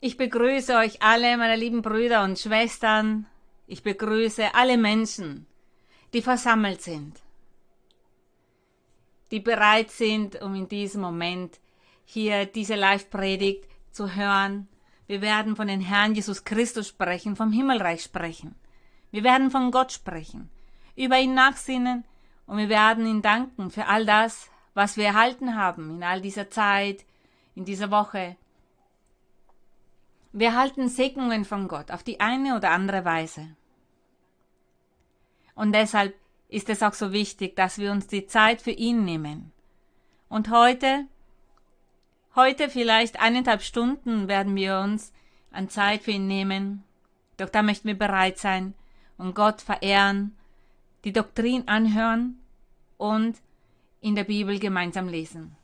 Ich begrüße euch alle, meine lieben Brüder und Schwestern. Ich begrüße alle Menschen, die versammelt sind, die bereit sind, um in diesem Moment hier diese Live-Predigt zu hören. Wir werden von den Herrn Jesus Christus sprechen, vom Himmelreich sprechen. Wir werden von Gott sprechen, über ihn nachsinnen und wir werden ihn danken für all das, was wir erhalten haben in all dieser Zeit, in dieser Woche, wir erhalten Segnungen von Gott auf die eine oder andere Weise. Und deshalb ist es auch so wichtig, dass wir uns die Zeit für ihn nehmen. Und heute, heute vielleicht eineinhalb Stunden werden wir uns an Zeit für ihn nehmen. Doch da möchten wir bereit sein und Gott verehren, die Doktrin anhören und in der Bibel gemeinsam lesen.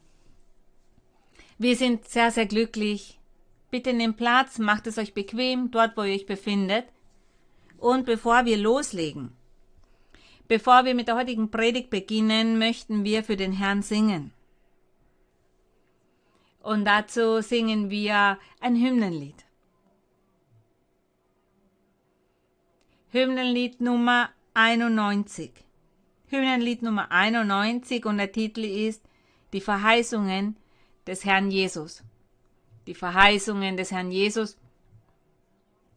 Wir sind sehr, sehr glücklich, Bitte nehmt Platz, macht es euch bequem, dort wo ihr euch befindet. Und bevor wir loslegen, bevor wir mit der heutigen Predigt beginnen, möchten wir für den Herrn singen. Und dazu singen wir ein Hymnenlied. Hymnenlied Nummer 91. Hymnenlied Nummer 91 und der Titel ist Die Verheißungen des Herrn Jesus die Verheißungen des Herrn Jesus.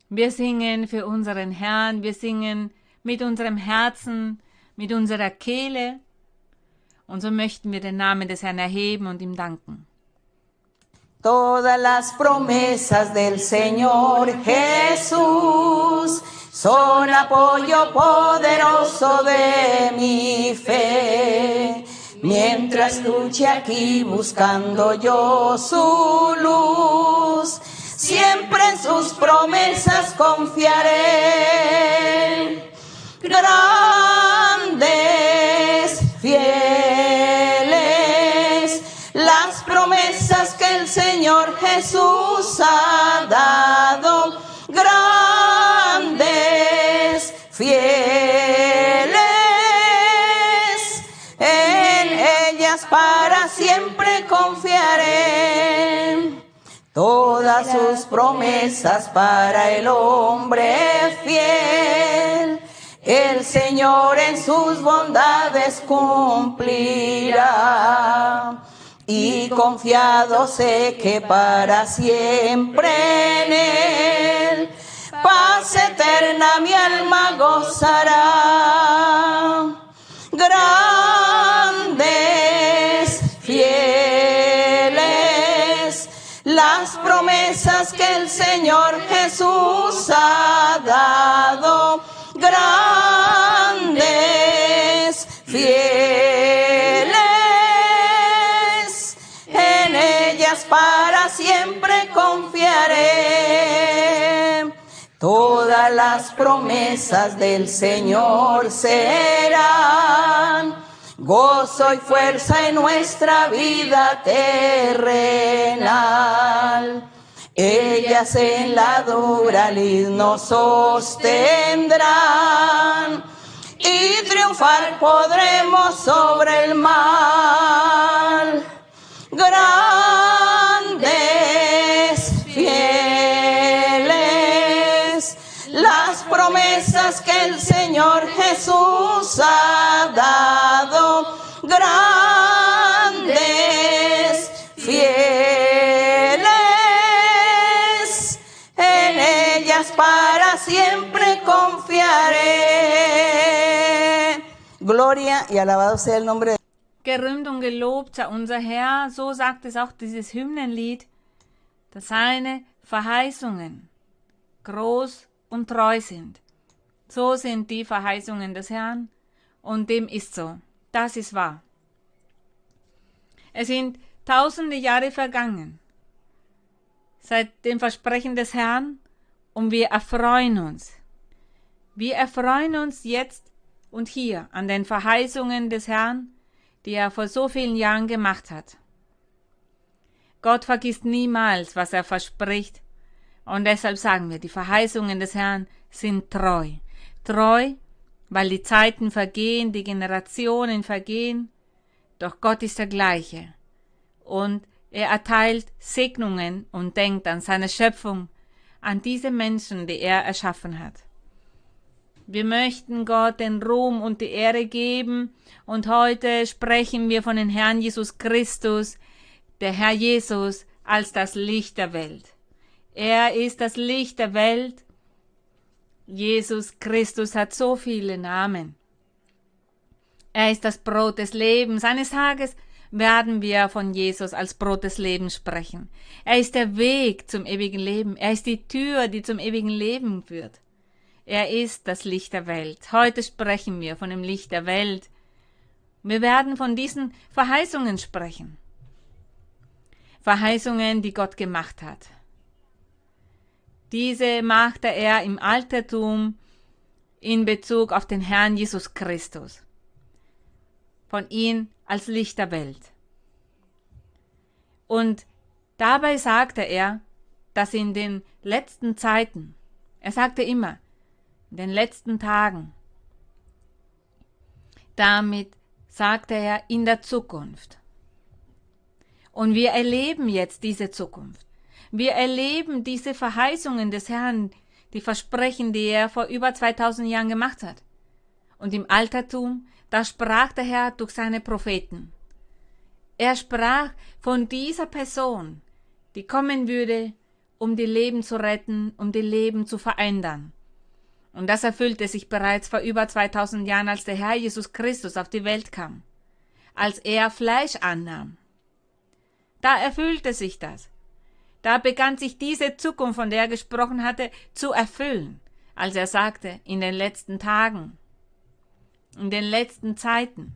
Wir singen für unseren Herrn, wir singen mit unserem Herzen, mit unserer Kehle. Und so möchten wir den Namen des Herrn erheben und ihm danken. Todas las promesas del Señor Jesús son apoyo poderoso de mi fe. Mientras luche aquí buscando yo su luz, siempre en sus promesas confiaré. Grandes, fieles, las promesas que el Señor Jesús ha dado. Todas sus promesas para el hombre fiel, el Señor en sus bondades cumplirá. Y confiado sé que para siempre en él, paz eterna mi alma gozará. Grandes, las promesas que el Señor Jesús ha dado. Grandes, fieles, en ellas para siempre confiaré. Todas las promesas del Señor serán gozo y fuerza en nuestra vida terrenal. Ellas en la dura lid nos sostendrán y triunfar podremos sobre el mal. Grandes, fieles, las promesas que el Señor Jesús ha Gloria y alabado sea el nombre de Gerühmt und gelobt sei unser Herr, so sagt es auch dieses Hymnenlied, dass seine Verheißungen groß und treu sind. So sind die Verheißungen des Herrn und dem ist so. Das ist wahr. Es sind tausende Jahre vergangen seit dem Versprechen des Herrn und wir erfreuen uns. Wir erfreuen uns jetzt und hier an den Verheißungen des Herrn, die er vor so vielen Jahren gemacht hat. Gott vergisst niemals, was er verspricht, und deshalb sagen wir, die Verheißungen des Herrn sind treu. Treu, weil die Zeiten vergehen, die Generationen vergehen, doch Gott ist der gleiche. Und Er erteilt Segnungen und denkt an seine Schöpfung, an diese Menschen, die er erschaffen hat. Wir möchten Gott den Ruhm und die Ehre geben und heute sprechen wir von dem Herrn Jesus Christus, der Herr Jesus als das Licht der Welt. Er ist das Licht der Welt. Jesus Christus hat so viele Namen. Er ist das Brot des Lebens. Eines Tages werden wir von Jesus als Brot des Lebens sprechen. Er ist der Weg zum ewigen Leben. Er ist die Tür, die zum ewigen Leben führt. Er ist das Licht der Welt. Heute sprechen wir von dem Licht der Welt. Wir werden von diesen Verheißungen sprechen. Verheißungen, die Gott gemacht hat. Diese machte er im Altertum in Bezug auf den Herrn Jesus Christus. Von ihm als Licht der Welt. Und dabei sagte er, dass in den letzten Zeiten, er sagte immer, in den letzten Tagen. Damit sagte er in der Zukunft. Und wir erleben jetzt diese Zukunft. Wir erleben diese Verheißungen des Herrn, die Versprechen, die er vor über 2000 Jahren gemacht hat. Und im Altertum, da sprach der Herr durch seine Propheten. Er sprach von dieser Person, die kommen würde, um die Leben zu retten, um die Leben zu verändern. Und das erfüllte sich bereits vor über 2000 Jahren, als der Herr Jesus Christus auf die Welt kam, als er Fleisch annahm. Da erfüllte sich das. Da begann sich diese Zukunft, von der er gesprochen hatte, zu erfüllen, als er sagte, in den letzten Tagen, in den letzten Zeiten.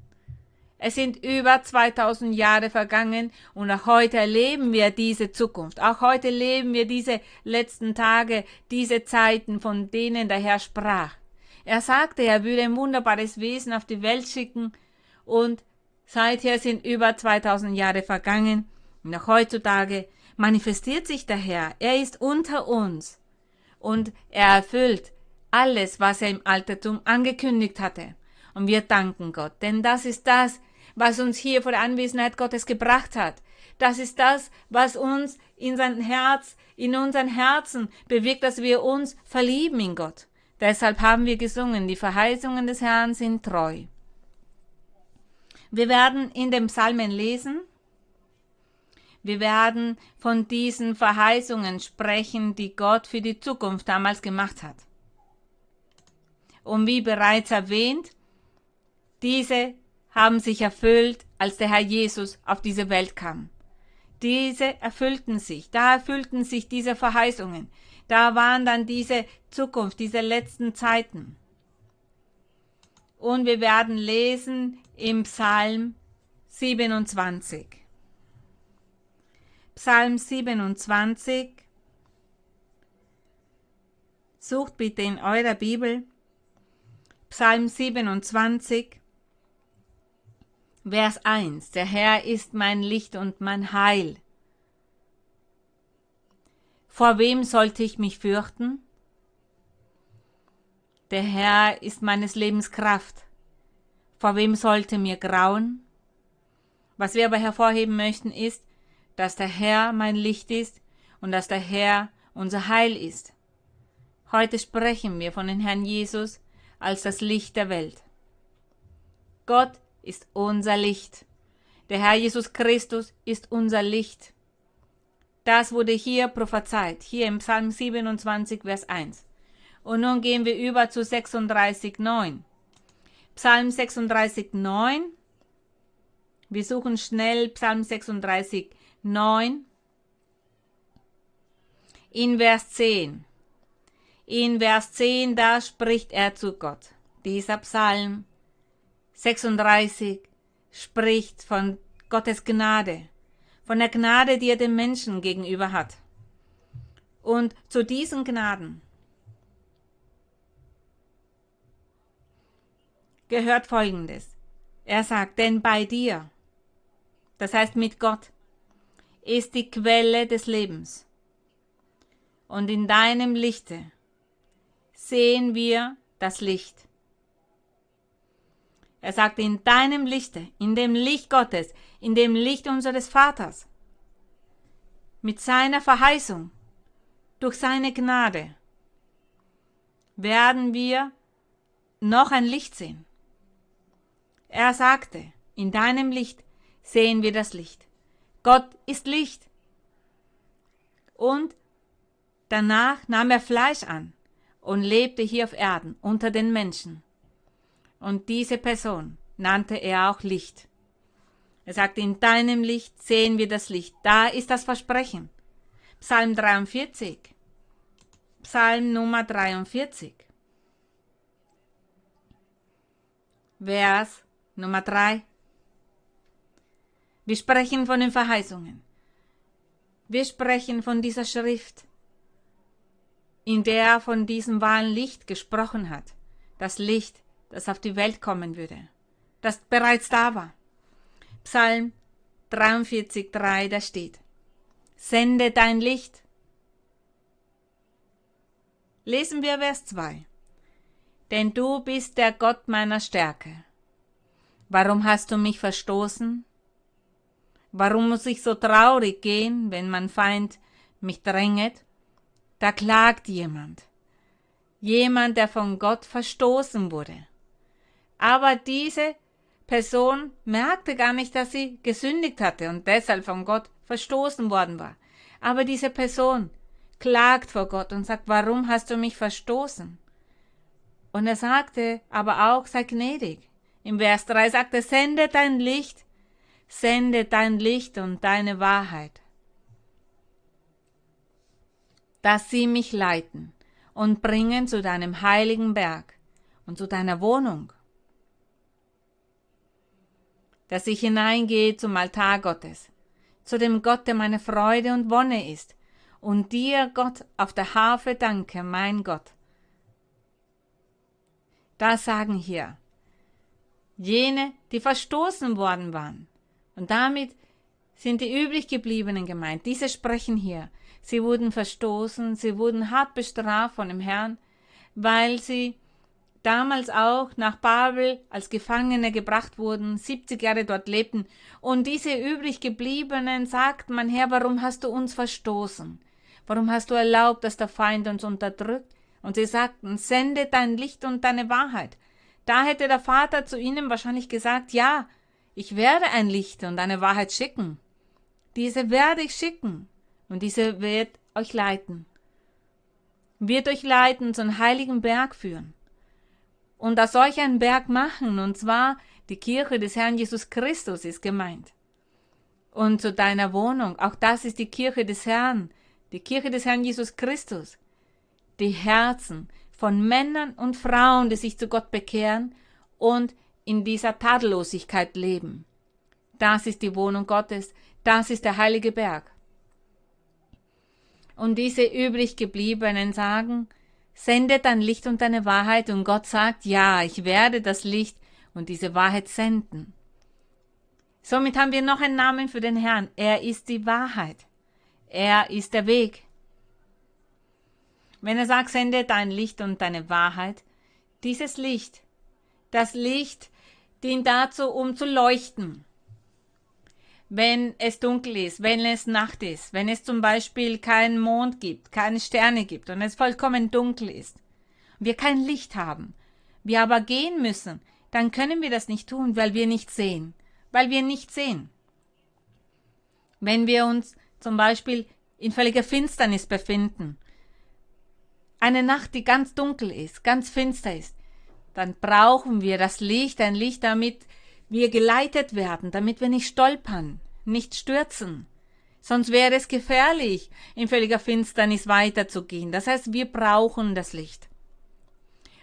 Es sind über 2000 Jahre vergangen und auch heute erleben wir diese Zukunft. Auch heute leben wir diese letzten Tage, diese Zeiten, von denen der Herr sprach. Er sagte, er würde ein wunderbares Wesen auf die Welt schicken und seither sind über 2000 Jahre vergangen und auch heutzutage manifestiert sich der Herr. Er ist unter uns und er erfüllt alles, was er im Altertum angekündigt hatte. Und wir danken Gott, denn das ist das, was uns hier vor der Anwesenheit Gottes gebracht hat. Das ist das, was uns in sein Herz, in unseren Herzen bewirkt, dass wir uns verlieben in Gott. Deshalb haben wir gesungen, die Verheißungen des Herrn sind treu. Wir werden in dem Psalmen lesen. Wir werden von diesen Verheißungen sprechen, die Gott für die Zukunft damals gemacht hat. Und wie bereits erwähnt, diese haben sich erfüllt, als der Herr Jesus auf diese Welt kam. Diese erfüllten sich, da erfüllten sich diese Verheißungen, da waren dann diese Zukunft, diese letzten Zeiten. Und wir werden lesen im Psalm 27. Psalm 27. Sucht bitte in eurer Bibel Psalm 27. Vers 1. Der Herr ist mein Licht und mein Heil. Vor wem sollte ich mich fürchten? Der Herr ist meines Lebens Kraft. Vor wem sollte mir grauen? Was wir aber hervorheben möchten, ist, dass der Herr mein Licht ist und dass der Herr unser Heil ist. Heute sprechen wir von dem Herrn Jesus als das Licht der Welt. Gott ist unser Licht. Der Herr Jesus Christus ist unser Licht. Das wurde hier prophezeit, hier im Psalm 27, Vers 1. Und nun gehen wir über zu 36, 9. Psalm 36, 9. Wir suchen schnell Psalm 36, 9. In Vers 10. In Vers 10, da spricht er zu Gott. Dieser Psalm 36 spricht von Gottes Gnade, von der Gnade, die er dem Menschen gegenüber hat. Und zu diesen Gnaden gehört Folgendes. Er sagt, denn bei dir, das heißt mit Gott, ist die Quelle des Lebens. Und in deinem Lichte sehen wir das Licht. Er sagt, in deinem Lichte, in dem Licht Gottes, in dem Licht unseres Vaters, mit seiner Verheißung, durch seine Gnade, werden wir noch ein Licht sehen. Er sagte, in deinem Licht sehen wir das Licht. Gott ist Licht. Und danach nahm er Fleisch an und lebte hier auf Erden unter den Menschen. Und diese Person nannte er auch Licht. Er sagte, in deinem Licht sehen wir das Licht. Da ist das Versprechen. Psalm 43. Psalm Nummer 43. Vers Nummer 3. Wir sprechen von den Verheißungen. Wir sprechen von dieser Schrift, in der er von diesem wahren Licht gesprochen hat. Das Licht, das auf die Welt kommen würde, das bereits da war. Psalm 43,3, da steht, Sende dein Licht. Lesen wir Vers 2. Denn du bist der Gott meiner Stärke. Warum hast du mich verstoßen? Warum muss ich so traurig gehen, wenn mein Feind mich dränget? Da klagt jemand. Jemand, der von Gott verstoßen wurde. Aber diese Person merkte gar nicht, dass sie gesündigt hatte und deshalb von Gott verstoßen worden war. Aber diese Person klagt vor Gott und sagt, warum hast du mich verstoßen? Und er sagte aber auch, sei gnädig. Im Vers 3 sagte, sende dein Licht sende dein Licht und deine Wahrheit, dass sie mich leiten und bringen zu deinem heiligen Berg und zu deiner Wohnung, dass ich hineingehe zum Altar Gottes, zu dem Gott, der meine Freude und Wonne ist, und dir, Gott, auf der Harfe danke, mein Gott. Da sagen hier jene, die verstoßen worden waren, und damit sind die übrig gebliebenen gemeint. Diese sprechen hier. Sie wurden verstoßen, sie wurden hart bestraft von dem Herrn, weil sie damals auch nach Babel als Gefangene gebracht wurden, 70 Jahre dort lebten. Und diese übrig gebliebenen sagten, mein Herr, warum hast du uns verstoßen? Warum hast du erlaubt, dass der Feind uns unterdrückt? Und sie sagten, sende dein Licht und deine Wahrheit. Da hätte der Vater zu ihnen wahrscheinlich gesagt, ja, ich werde ein Licht und eine Wahrheit schicken. Diese werde ich schicken und diese wird euch leiten. Wird euch leiten zu einem heiligen Berg führen. Und aus solch einen Berg machen, und zwar die Kirche des Herrn Jesus Christus ist gemeint. Und zu deiner Wohnung, auch das ist die Kirche des Herrn, die Kirche des Herrn Jesus Christus. Die Herzen von Männern und Frauen, die sich zu Gott bekehren und in dieser Tadellosigkeit leben. Das ist die Wohnung Gottes, das ist der heilige Berg. Und diese übrig gebliebenen sagen, sende dein Licht und deine Wahrheit und Gott sagt, ja, ich werde das Licht und diese Wahrheit senden. Somit haben wir noch einen Namen für den Herrn. Er ist die Wahrheit. Er ist der Weg. Wenn er sagt, sende dein Licht und deine Wahrheit, dieses Licht, das Licht dient dazu, um zu leuchten. Wenn es dunkel ist, wenn es Nacht ist, wenn es zum Beispiel keinen Mond gibt, keine Sterne gibt und es vollkommen dunkel ist, wir kein Licht haben, wir aber gehen müssen, dann können wir das nicht tun, weil wir nicht sehen, weil wir nicht sehen. Wenn wir uns zum Beispiel in völliger Finsternis befinden, eine Nacht, die ganz dunkel ist, ganz finster ist, dann brauchen wir das Licht, ein Licht, damit wir geleitet werden, damit wir nicht stolpern, nicht stürzen. Sonst wäre es gefährlich, in völliger Finsternis weiterzugehen. Das heißt, wir brauchen das Licht.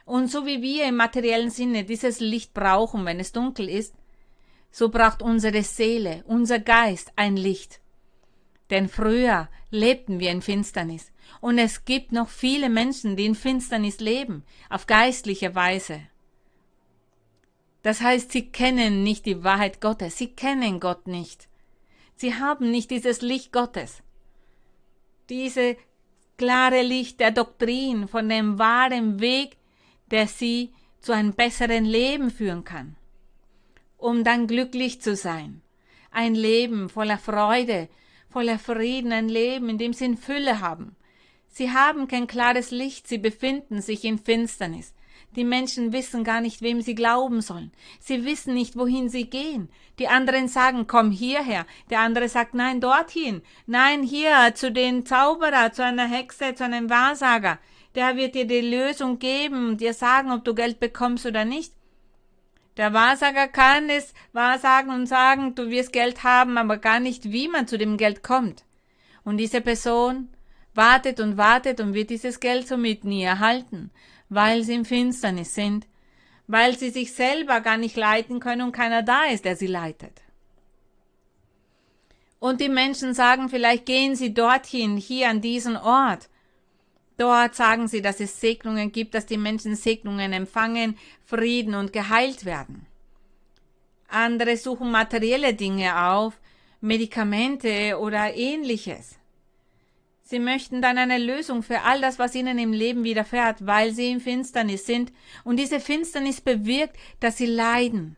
Und so wie wir im materiellen Sinne dieses Licht brauchen, wenn es dunkel ist, so braucht unsere Seele, unser Geist ein Licht. Denn früher lebten wir in Finsternis. Und es gibt noch viele Menschen, die in Finsternis leben, auf geistliche Weise. Das heißt, sie kennen nicht die Wahrheit Gottes, sie kennen Gott nicht. Sie haben nicht dieses Licht Gottes. Diese klare Licht der Doktrin von dem wahren Weg, der sie zu einem besseren Leben führen kann, um dann glücklich zu sein. Ein Leben voller Freude, voller Frieden, ein Leben, in dem sie in Fülle haben. Sie haben kein klares Licht, sie befinden sich in Finsternis. Die Menschen wissen gar nicht, wem sie glauben sollen. Sie wissen nicht, wohin sie gehen. Die anderen sagen, komm hierher. Der andere sagt, nein, dorthin. Nein, hier, zu den Zauberer, zu einer Hexe, zu einem Wahrsager. Der wird dir die Lösung geben und dir sagen, ob du Geld bekommst oder nicht. Der Wahrsager kann es wahrsagen und sagen, du wirst Geld haben, aber gar nicht, wie man zu dem Geld kommt. Und diese Person wartet und wartet und wird dieses Geld somit nie erhalten weil sie im Finsternis sind, weil sie sich selber gar nicht leiten können und keiner da ist, der sie leitet. Und die Menschen sagen vielleicht, gehen Sie dorthin, hier an diesen Ort. Dort sagen sie, dass es Segnungen gibt, dass die Menschen Segnungen empfangen, Frieden und geheilt werden. Andere suchen materielle Dinge auf, Medikamente oder ähnliches. Sie möchten dann eine Lösung für all das, was ihnen im Leben widerfährt, weil sie in Finsternis sind. Und diese Finsternis bewirkt, dass sie leiden,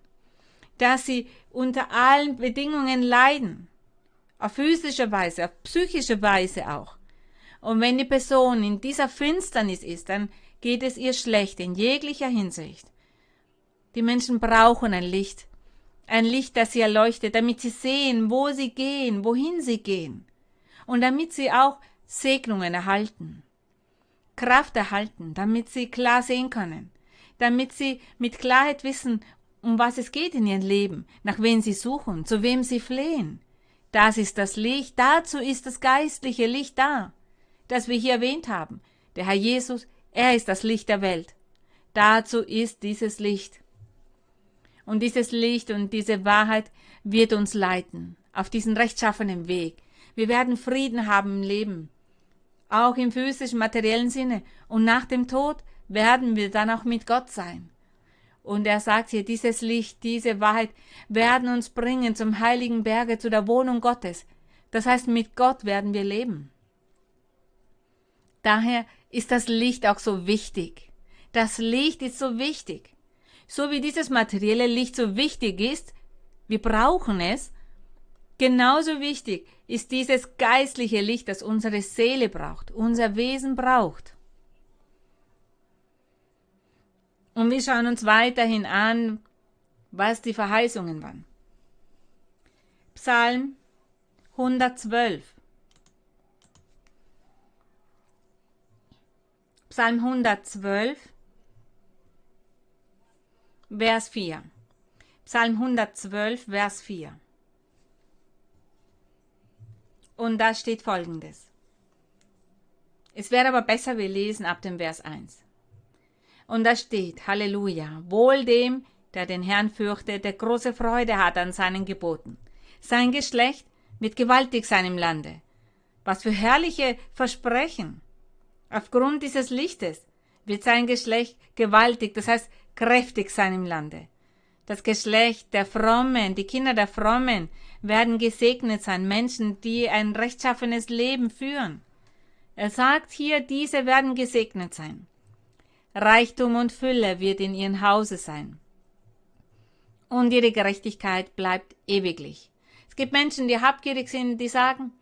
dass sie unter allen Bedingungen leiden, auf physische Weise, auf psychische Weise auch. Und wenn die Person in dieser Finsternis ist, dann geht es ihr schlecht in jeglicher Hinsicht. Die Menschen brauchen ein Licht, ein Licht, das sie erleuchtet, damit sie sehen, wo sie gehen, wohin sie gehen. Und damit sie auch Segnungen erhalten, Kraft erhalten, damit sie klar sehen können, damit sie mit Klarheit wissen, um was es geht in ihrem Leben, nach wem sie suchen, zu wem sie flehen. Das ist das Licht, dazu ist das geistliche Licht da, das wir hier erwähnt haben. Der Herr Jesus, er ist das Licht der Welt. Dazu ist dieses Licht. Und dieses Licht und diese Wahrheit wird uns leiten auf diesen rechtschaffenen Weg. Wir werden Frieden haben im Leben auch im physischen, materiellen Sinne. Und nach dem Tod werden wir dann auch mit Gott sein. Und er sagt hier, dieses Licht, diese Wahrheit werden uns bringen zum heiligen Berge, zu der Wohnung Gottes. Das heißt, mit Gott werden wir leben. Daher ist das Licht auch so wichtig. Das Licht ist so wichtig. So wie dieses materielle Licht so wichtig ist, wir brauchen es, Genauso wichtig ist dieses geistliche Licht, das unsere Seele braucht, unser Wesen braucht. Und wir schauen uns weiterhin an, was die Verheißungen waren. Psalm 112. Psalm 112, Vers 4. Psalm 112, Vers 4. Und da steht folgendes. Es wäre aber besser, wir lesen ab dem Vers 1. Und da steht, Halleluja, wohl dem, der den Herrn fürchtet, der große Freude hat an seinen Geboten. Sein Geschlecht wird gewaltig sein im Lande. Was für herrliche Versprechen. Aufgrund dieses Lichtes wird sein Geschlecht gewaltig, das heißt kräftig sein im Lande. Das Geschlecht der Frommen, die Kinder der Frommen werden gesegnet sein, Menschen, die ein rechtschaffenes Leben führen. Er sagt hier, diese werden gesegnet sein. Reichtum und Fülle wird in ihrem Hause sein. Und ihre Gerechtigkeit bleibt ewiglich. Es gibt Menschen, die habgierig sind, die sagen,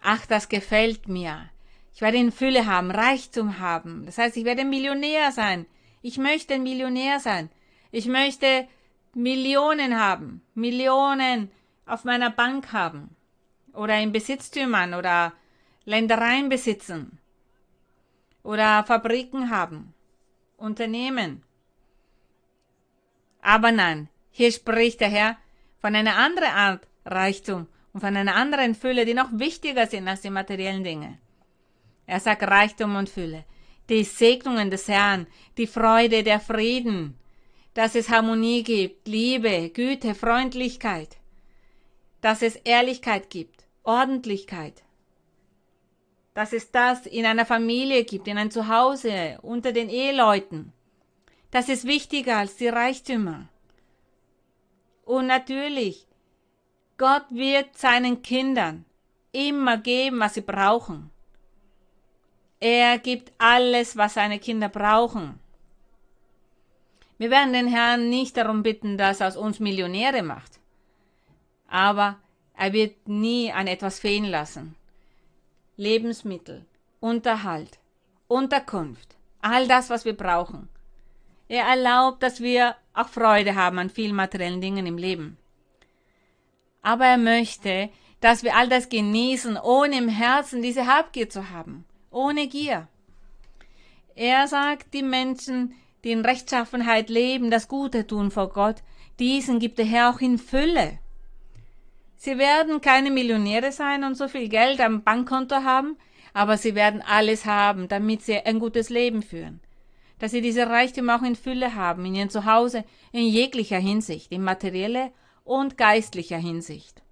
ach, das gefällt mir. Ich werde in Fülle haben, Reichtum haben. Das heißt, ich werde Millionär sein. Ich möchte ein Millionär sein. Ich möchte Millionen haben. Millionen auf meiner Bank haben oder in Besitztümern oder Ländereien besitzen oder Fabriken haben, Unternehmen. Aber nein, hier spricht der Herr von einer anderen Art Reichtum und von einer anderen Fülle, die noch wichtiger sind als die materiellen Dinge. Er sagt Reichtum und Fülle, die Segnungen des Herrn, die Freude, der Frieden, dass es Harmonie gibt, Liebe, Güte, Freundlichkeit dass es Ehrlichkeit gibt, Ordentlichkeit, dass es das in einer Familie gibt, in einem Zuhause, unter den Eheleuten. Das ist wichtiger als die Reichtümer. Und natürlich, Gott wird seinen Kindern immer geben, was sie brauchen. Er gibt alles, was seine Kinder brauchen. Wir werden den Herrn nicht darum bitten, dass er aus uns Millionäre macht aber Er wird nie an etwas fehlen lassen. Lebensmittel, Unterhalt, Unterkunft, all das, was wir brauchen. Er erlaubt, dass wir auch Freude haben an vielen materiellen Dingen im Leben. Aber er möchte, dass wir all das genießen, ohne im Herzen diese Habgier zu haben, ohne Gier. Er sagt, die Menschen, die in Rechtschaffenheit leben, das Gute tun vor Gott, diesen gibt der Herr auch in Fülle. Sie werden keine Millionäre sein und so viel Geld am Bankkonto haben, aber sie werden alles haben, damit sie ein gutes Leben führen. Dass sie diese Reichtum auch in Fülle haben, in ihrem Zuhause, in jeglicher Hinsicht, in materieller und geistlicher Hinsicht.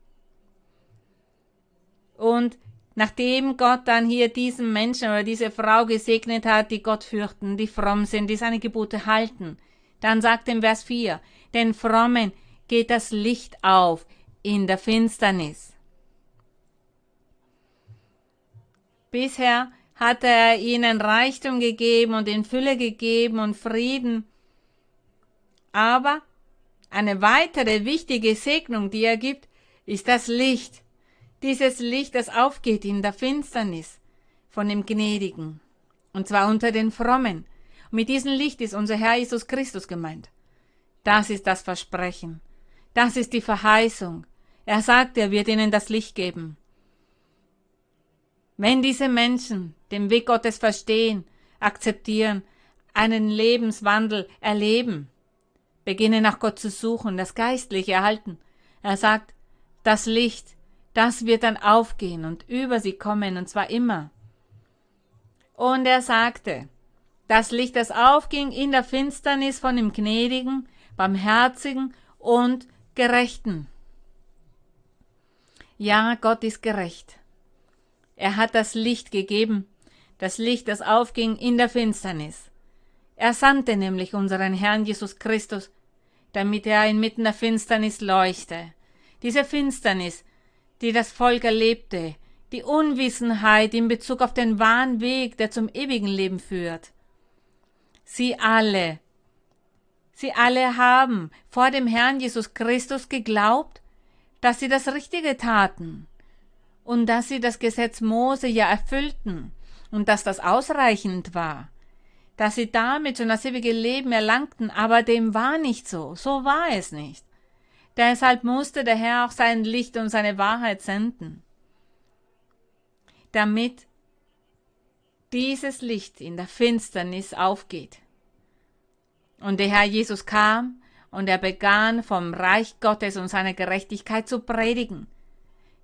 Und nachdem Gott dann hier diesen Menschen oder diese Frau gesegnet hat, die Gott fürchten, die fromm sind, die seine Gebote halten, dann sagt im Vers 4, den Frommen geht das Licht auf in der Finsternis. Bisher hatte er ihnen Reichtum gegeben und in Fülle gegeben und Frieden. Aber eine weitere wichtige Segnung, die er gibt, ist das Licht, dieses Licht, das aufgeht in der Finsternis von dem Gnädigen, und zwar unter den Frommen. Und mit diesem Licht ist unser Herr Jesus Christus gemeint. Das ist das Versprechen. Das ist die Verheißung. Er sagt, er wird ihnen das Licht geben. Wenn diese Menschen den Weg Gottes verstehen, akzeptieren, einen Lebenswandel erleben, beginnen nach Gott zu suchen, das Geistliche erhalten. Er sagt, das Licht, das wird dann aufgehen und über sie kommen, und zwar immer. Und er sagte, das Licht, das aufging in der Finsternis von dem Gnädigen, Barmherzigen und Gerechten. Ja, Gott ist gerecht. Er hat das Licht gegeben, das Licht, das aufging in der Finsternis. Er sandte nämlich unseren Herrn Jesus Christus, damit er inmitten der Finsternis leuchte. Diese Finsternis, die das Volk erlebte, die Unwissenheit in Bezug auf den wahren Weg, der zum ewigen Leben führt. Sie alle, sie alle haben vor dem Herrn Jesus Christus geglaubt, dass sie das Richtige taten und dass sie das Gesetz Mose ja erfüllten und dass das ausreichend war, dass sie damit schon das ewige Leben erlangten, aber dem war nicht so, so war es nicht. Deshalb musste der Herr auch sein Licht und seine Wahrheit senden, damit dieses Licht in der Finsternis aufgeht. Und der Herr Jesus kam und er begann vom Reich Gottes und seiner Gerechtigkeit zu predigen.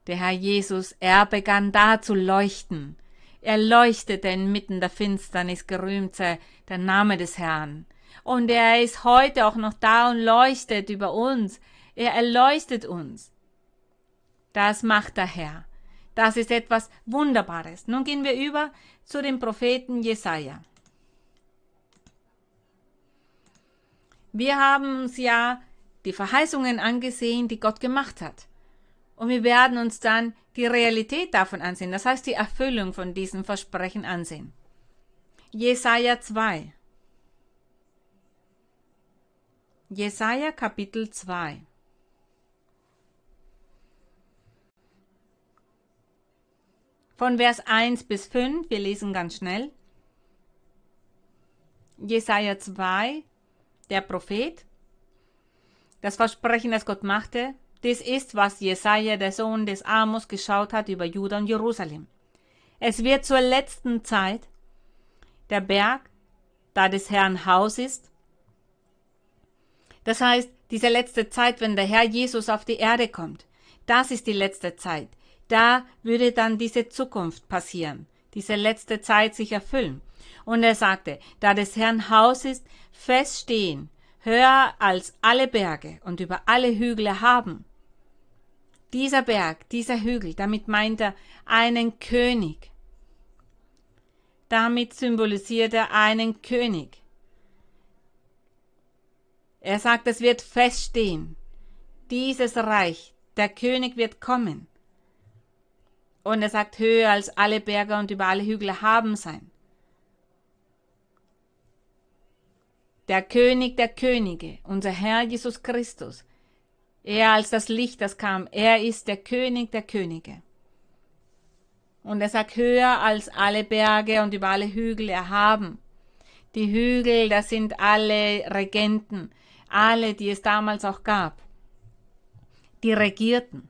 Der Herr Jesus, er begann da zu leuchten. Er leuchtete inmitten der Finsternis, gerühmt sei der Name des Herrn. Und er ist heute auch noch da und leuchtet über uns. Er erleuchtet uns. Das macht der Herr. Das ist etwas Wunderbares. Nun gehen wir über zu dem Propheten Jesaja. Wir haben uns ja die Verheißungen angesehen, die Gott gemacht hat. Und wir werden uns dann die Realität davon ansehen, das heißt die Erfüllung von diesem Versprechen ansehen. Jesaja 2. Jesaja Kapitel 2. Von Vers 1 bis 5, wir lesen ganz schnell. Jesaja 2, der Prophet. Das Versprechen, das Gott machte, das ist, was Jesaja, der Sohn des Amos, geschaut hat über Juda und Jerusalem. Es wird zur letzten Zeit der Berg, da des Herrn Haus ist. Das heißt, diese letzte Zeit, wenn der Herr Jesus auf die Erde kommt, das ist die letzte Zeit. Da würde dann diese Zukunft passieren, diese letzte Zeit sich erfüllen. Und er sagte, da des Herrn Haus ist, feststehen, höher als alle Berge und über alle Hügel haben. Dieser Berg, dieser Hügel, damit meint er einen König. Damit symbolisiert er einen König. Er sagt, es wird feststehen. Dieses Reich, der König wird kommen. Und er sagt, höher als alle Berge und über alle Hügel haben sein. Der König der Könige, unser Herr Jesus Christus, Er als das Licht, das kam. Er ist der König der Könige. Und er sagt, höher als alle Berge und über alle Hügel erhaben. Die Hügel, das sind alle Regenten, alle, die es damals auch gab. Die regierten.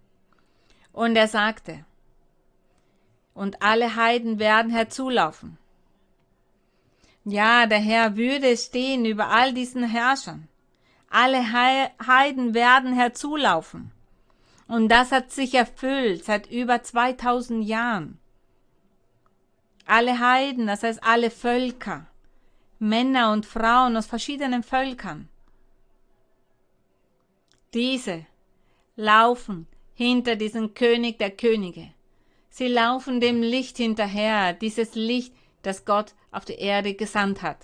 Und er sagte, und alle Heiden werden herzulaufen. Ja, der Herr würde stehen über all diesen Herrschern. Alle Heiden werden herzulaufen. Und das hat sich erfüllt seit über 2000 Jahren. Alle Heiden, das heißt alle Völker, Männer und Frauen aus verschiedenen Völkern. Diese laufen hinter diesem König der Könige. Sie laufen dem Licht hinterher, dieses Licht, das Gott auf die Erde gesandt hat.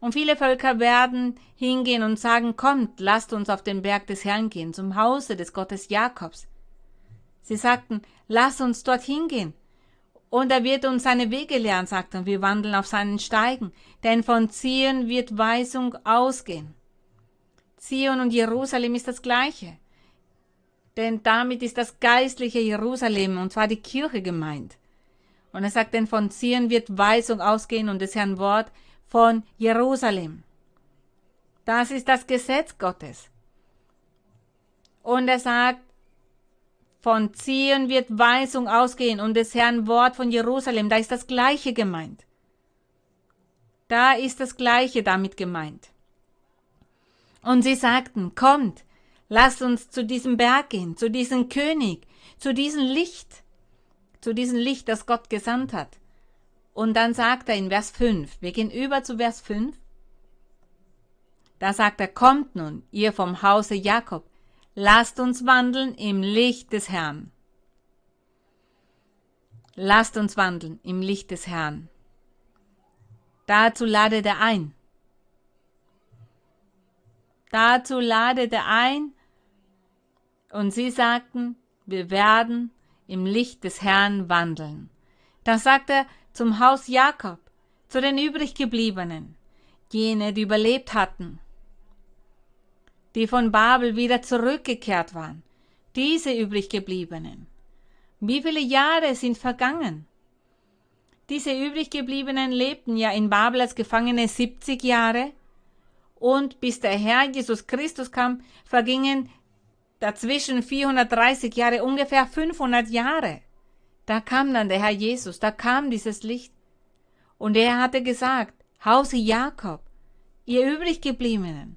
Und viele Völker werden hingehen und sagen, kommt, lasst uns auf den Berg des Herrn gehen, zum Hause des Gottes Jakobs. Sie sagten, lasst uns dort hingehen. Und er wird uns seine Wege lernen, sagten, wir wandeln auf seinen Steigen, denn von Zion wird Weisung ausgehen. Zion und Jerusalem ist das gleiche. Denn damit ist das geistliche Jerusalem, und zwar die Kirche gemeint. Und er sagt, denn von Zion wird Weisung ausgehen und des Herrn Wort von Jerusalem. Das ist das Gesetz Gottes. Und er sagt, von Zion wird Weisung ausgehen und des Herrn Wort von Jerusalem. Da ist das Gleiche gemeint. Da ist das Gleiche damit gemeint. Und sie sagten, kommt, lasst uns zu diesem Berg gehen, zu diesem König, zu diesem Licht, zu diesem Licht, das Gott gesandt hat. Und dann sagt er in Vers 5, wir gehen über zu Vers 5. Da sagt er, kommt nun, ihr vom Hause Jakob, lasst uns wandeln im Licht des Herrn. Lasst uns wandeln im Licht des Herrn. Dazu ladet er ein. Dazu ladet er ein. Und sie sagten, wir werden im Licht des Herrn wandeln. Da sagt er, zum Haus Jakob, zu den übriggebliebenen, jene, die überlebt hatten, die von Babel wieder zurückgekehrt waren, diese übriggebliebenen. Wie viele Jahre sind vergangen? Diese übriggebliebenen lebten ja in Babel als Gefangene 70 Jahre und bis der Herr Jesus Christus kam, vergingen dazwischen 430 Jahre, ungefähr 500 Jahre. Da kam dann der Herr Jesus, da kam dieses Licht. Und er hatte gesagt, Hause Jakob, ihr übriggebliebenen,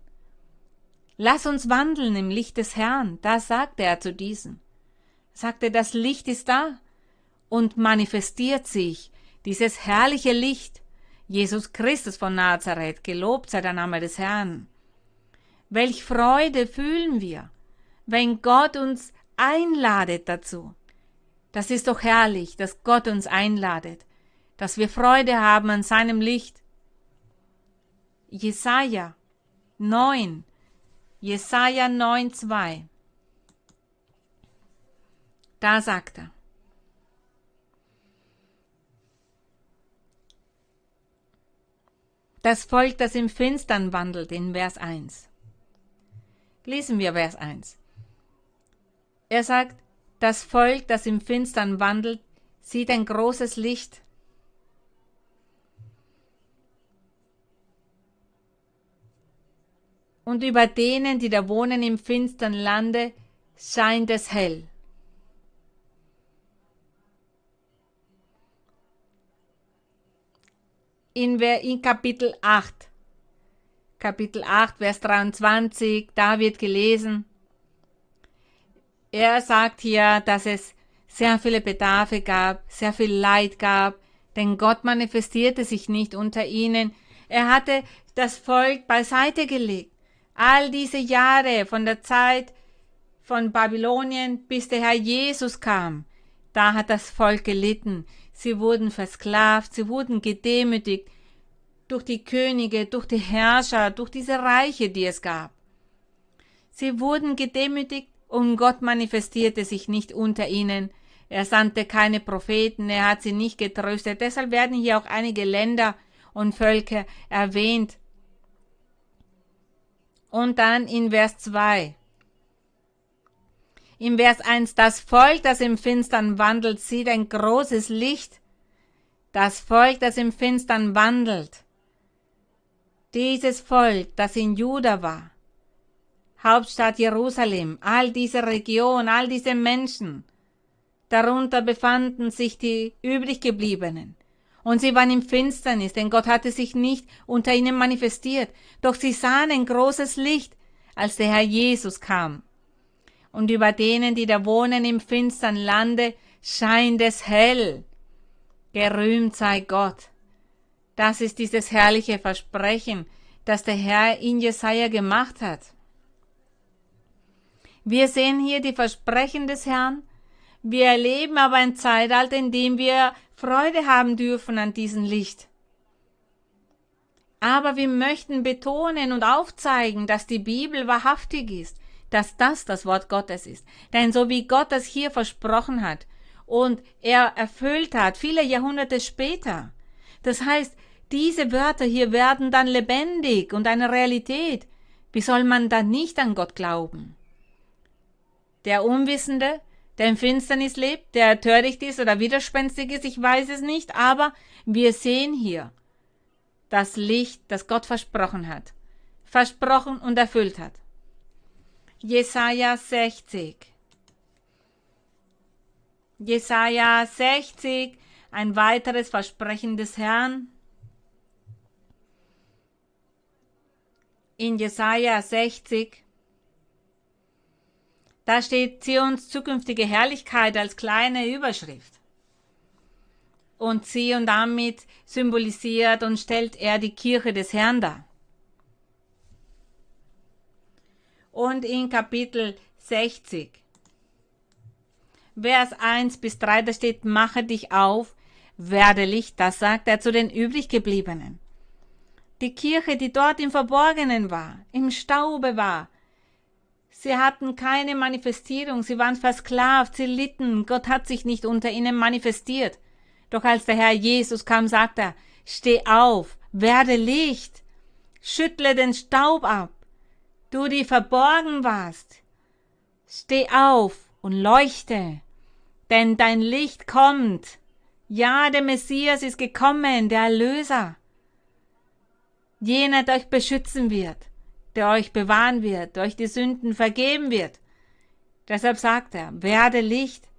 lass uns wandeln im Licht des Herrn. Da sagte er zu diesen. Sagte, das Licht ist da und manifestiert sich, dieses herrliche Licht, Jesus Christus von Nazareth, gelobt sei der Name des Herrn. Welch Freude fühlen wir, wenn Gott uns einladet dazu. Das ist doch herrlich, dass Gott uns einladet, dass wir Freude haben an seinem Licht. Jesaja 9, Jesaja 9, 2. Da sagt er, das Volk, das im Finstern wandelt, in Vers 1. Lesen wir Vers 1. Er sagt, das Volk, das im Finstern wandelt, sieht ein großes Licht. Und über denen, die da wohnen im finstern Lande, scheint es hell. In, in Kapitel 8, Kapitel 8, Vers 23, da wird gelesen, er sagt hier, dass es sehr viele Bedarfe gab, sehr viel Leid gab, denn Gott manifestierte sich nicht unter ihnen. Er hatte das Volk beiseite gelegt. All diese Jahre von der Zeit von Babylonien bis der Herr Jesus kam, da hat das Volk gelitten. Sie wurden versklavt, sie wurden gedemütigt durch die Könige, durch die Herrscher, durch diese Reiche, die es gab. Sie wurden gedemütigt und Gott manifestierte sich nicht unter ihnen. Er sandte keine Propheten, er hat sie nicht getröstet. Deshalb werden hier auch einige Länder und Völker erwähnt. Und dann in Vers 2. Im Vers 1, das Volk, das im Finstern wandelt, sieht ein großes Licht. Das Volk, das im Finstern wandelt. Dieses Volk, das in Juda war, Hauptstadt Jerusalem, all diese Region, all diese Menschen, darunter befanden sich die übriggebliebenen. Und sie waren im Finsternis, denn Gott hatte sich nicht unter ihnen manifestiert, doch sie sahen ein großes Licht, als der Herr Jesus kam. Und über denen, die da wohnen im finstern Lande, scheint es hell. Gerühmt sei Gott. Das ist dieses herrliche Versprechen, das der Herr in Jesaja gemacht hat. Wir sehen hier die Versprechen des Herrn. Wir erleben aber ein Zeitalter, in dem wir Freude haben dürfen an diesem Licht. Aber wir möchten betonen und aufzeigen, dass die Bibel wahrhaftig ist, dass das das Wort Gottes ist. Denn so wie Gott das hier versprochen hat und er erfüllt hat, viele Jahrhunderte später, das heißt, diese Wörter hier werden dann lebendig und eine Realität. Wie soll man dann nicht an Gott glauben? Der Unwissende, der in Finsternis lebt, der töricht ist oder widerspenstig ist, ich weiß es nicht, aber wir sehen hier das Licht, das Gott versprochen hat. Versprochen und erfüllt hat. Jesaja 60. Jesaja 60, ein weiteres Versprechen des Herrn. In Jesaja 60, da steht Zions zukünftige Herrlichkeit als kleine Überschrift. Und Zion damit symbolisiert und stellt er die Kirche des Herrn dar. Und in Kapitel 60, Vers 1 bis 3, da steht, mache dich auf, werde Licht, das sagt er zu den übriggebliebenen. Die Kirche, die dort im Verborgenen war, im Staube war, Sie hatten keine Manifestierung, sie waren versklavt, sie litten, Gott hat sich nicht unter ihnen manifestiert. Doch als der Herr Jesus kam, sagt er, steh auf, werde Licht, schüttle den Staub ab, du, die verborgen warst. Steh auf und leuchte, denn dein Licht kommt. Ja, der Messias ist gekommen, der Erlöser. Jener, der euch beschützen wird der euch bewahren wird, der euch die Sünden vergeben wird. Deshalb sagt er, werde Licht,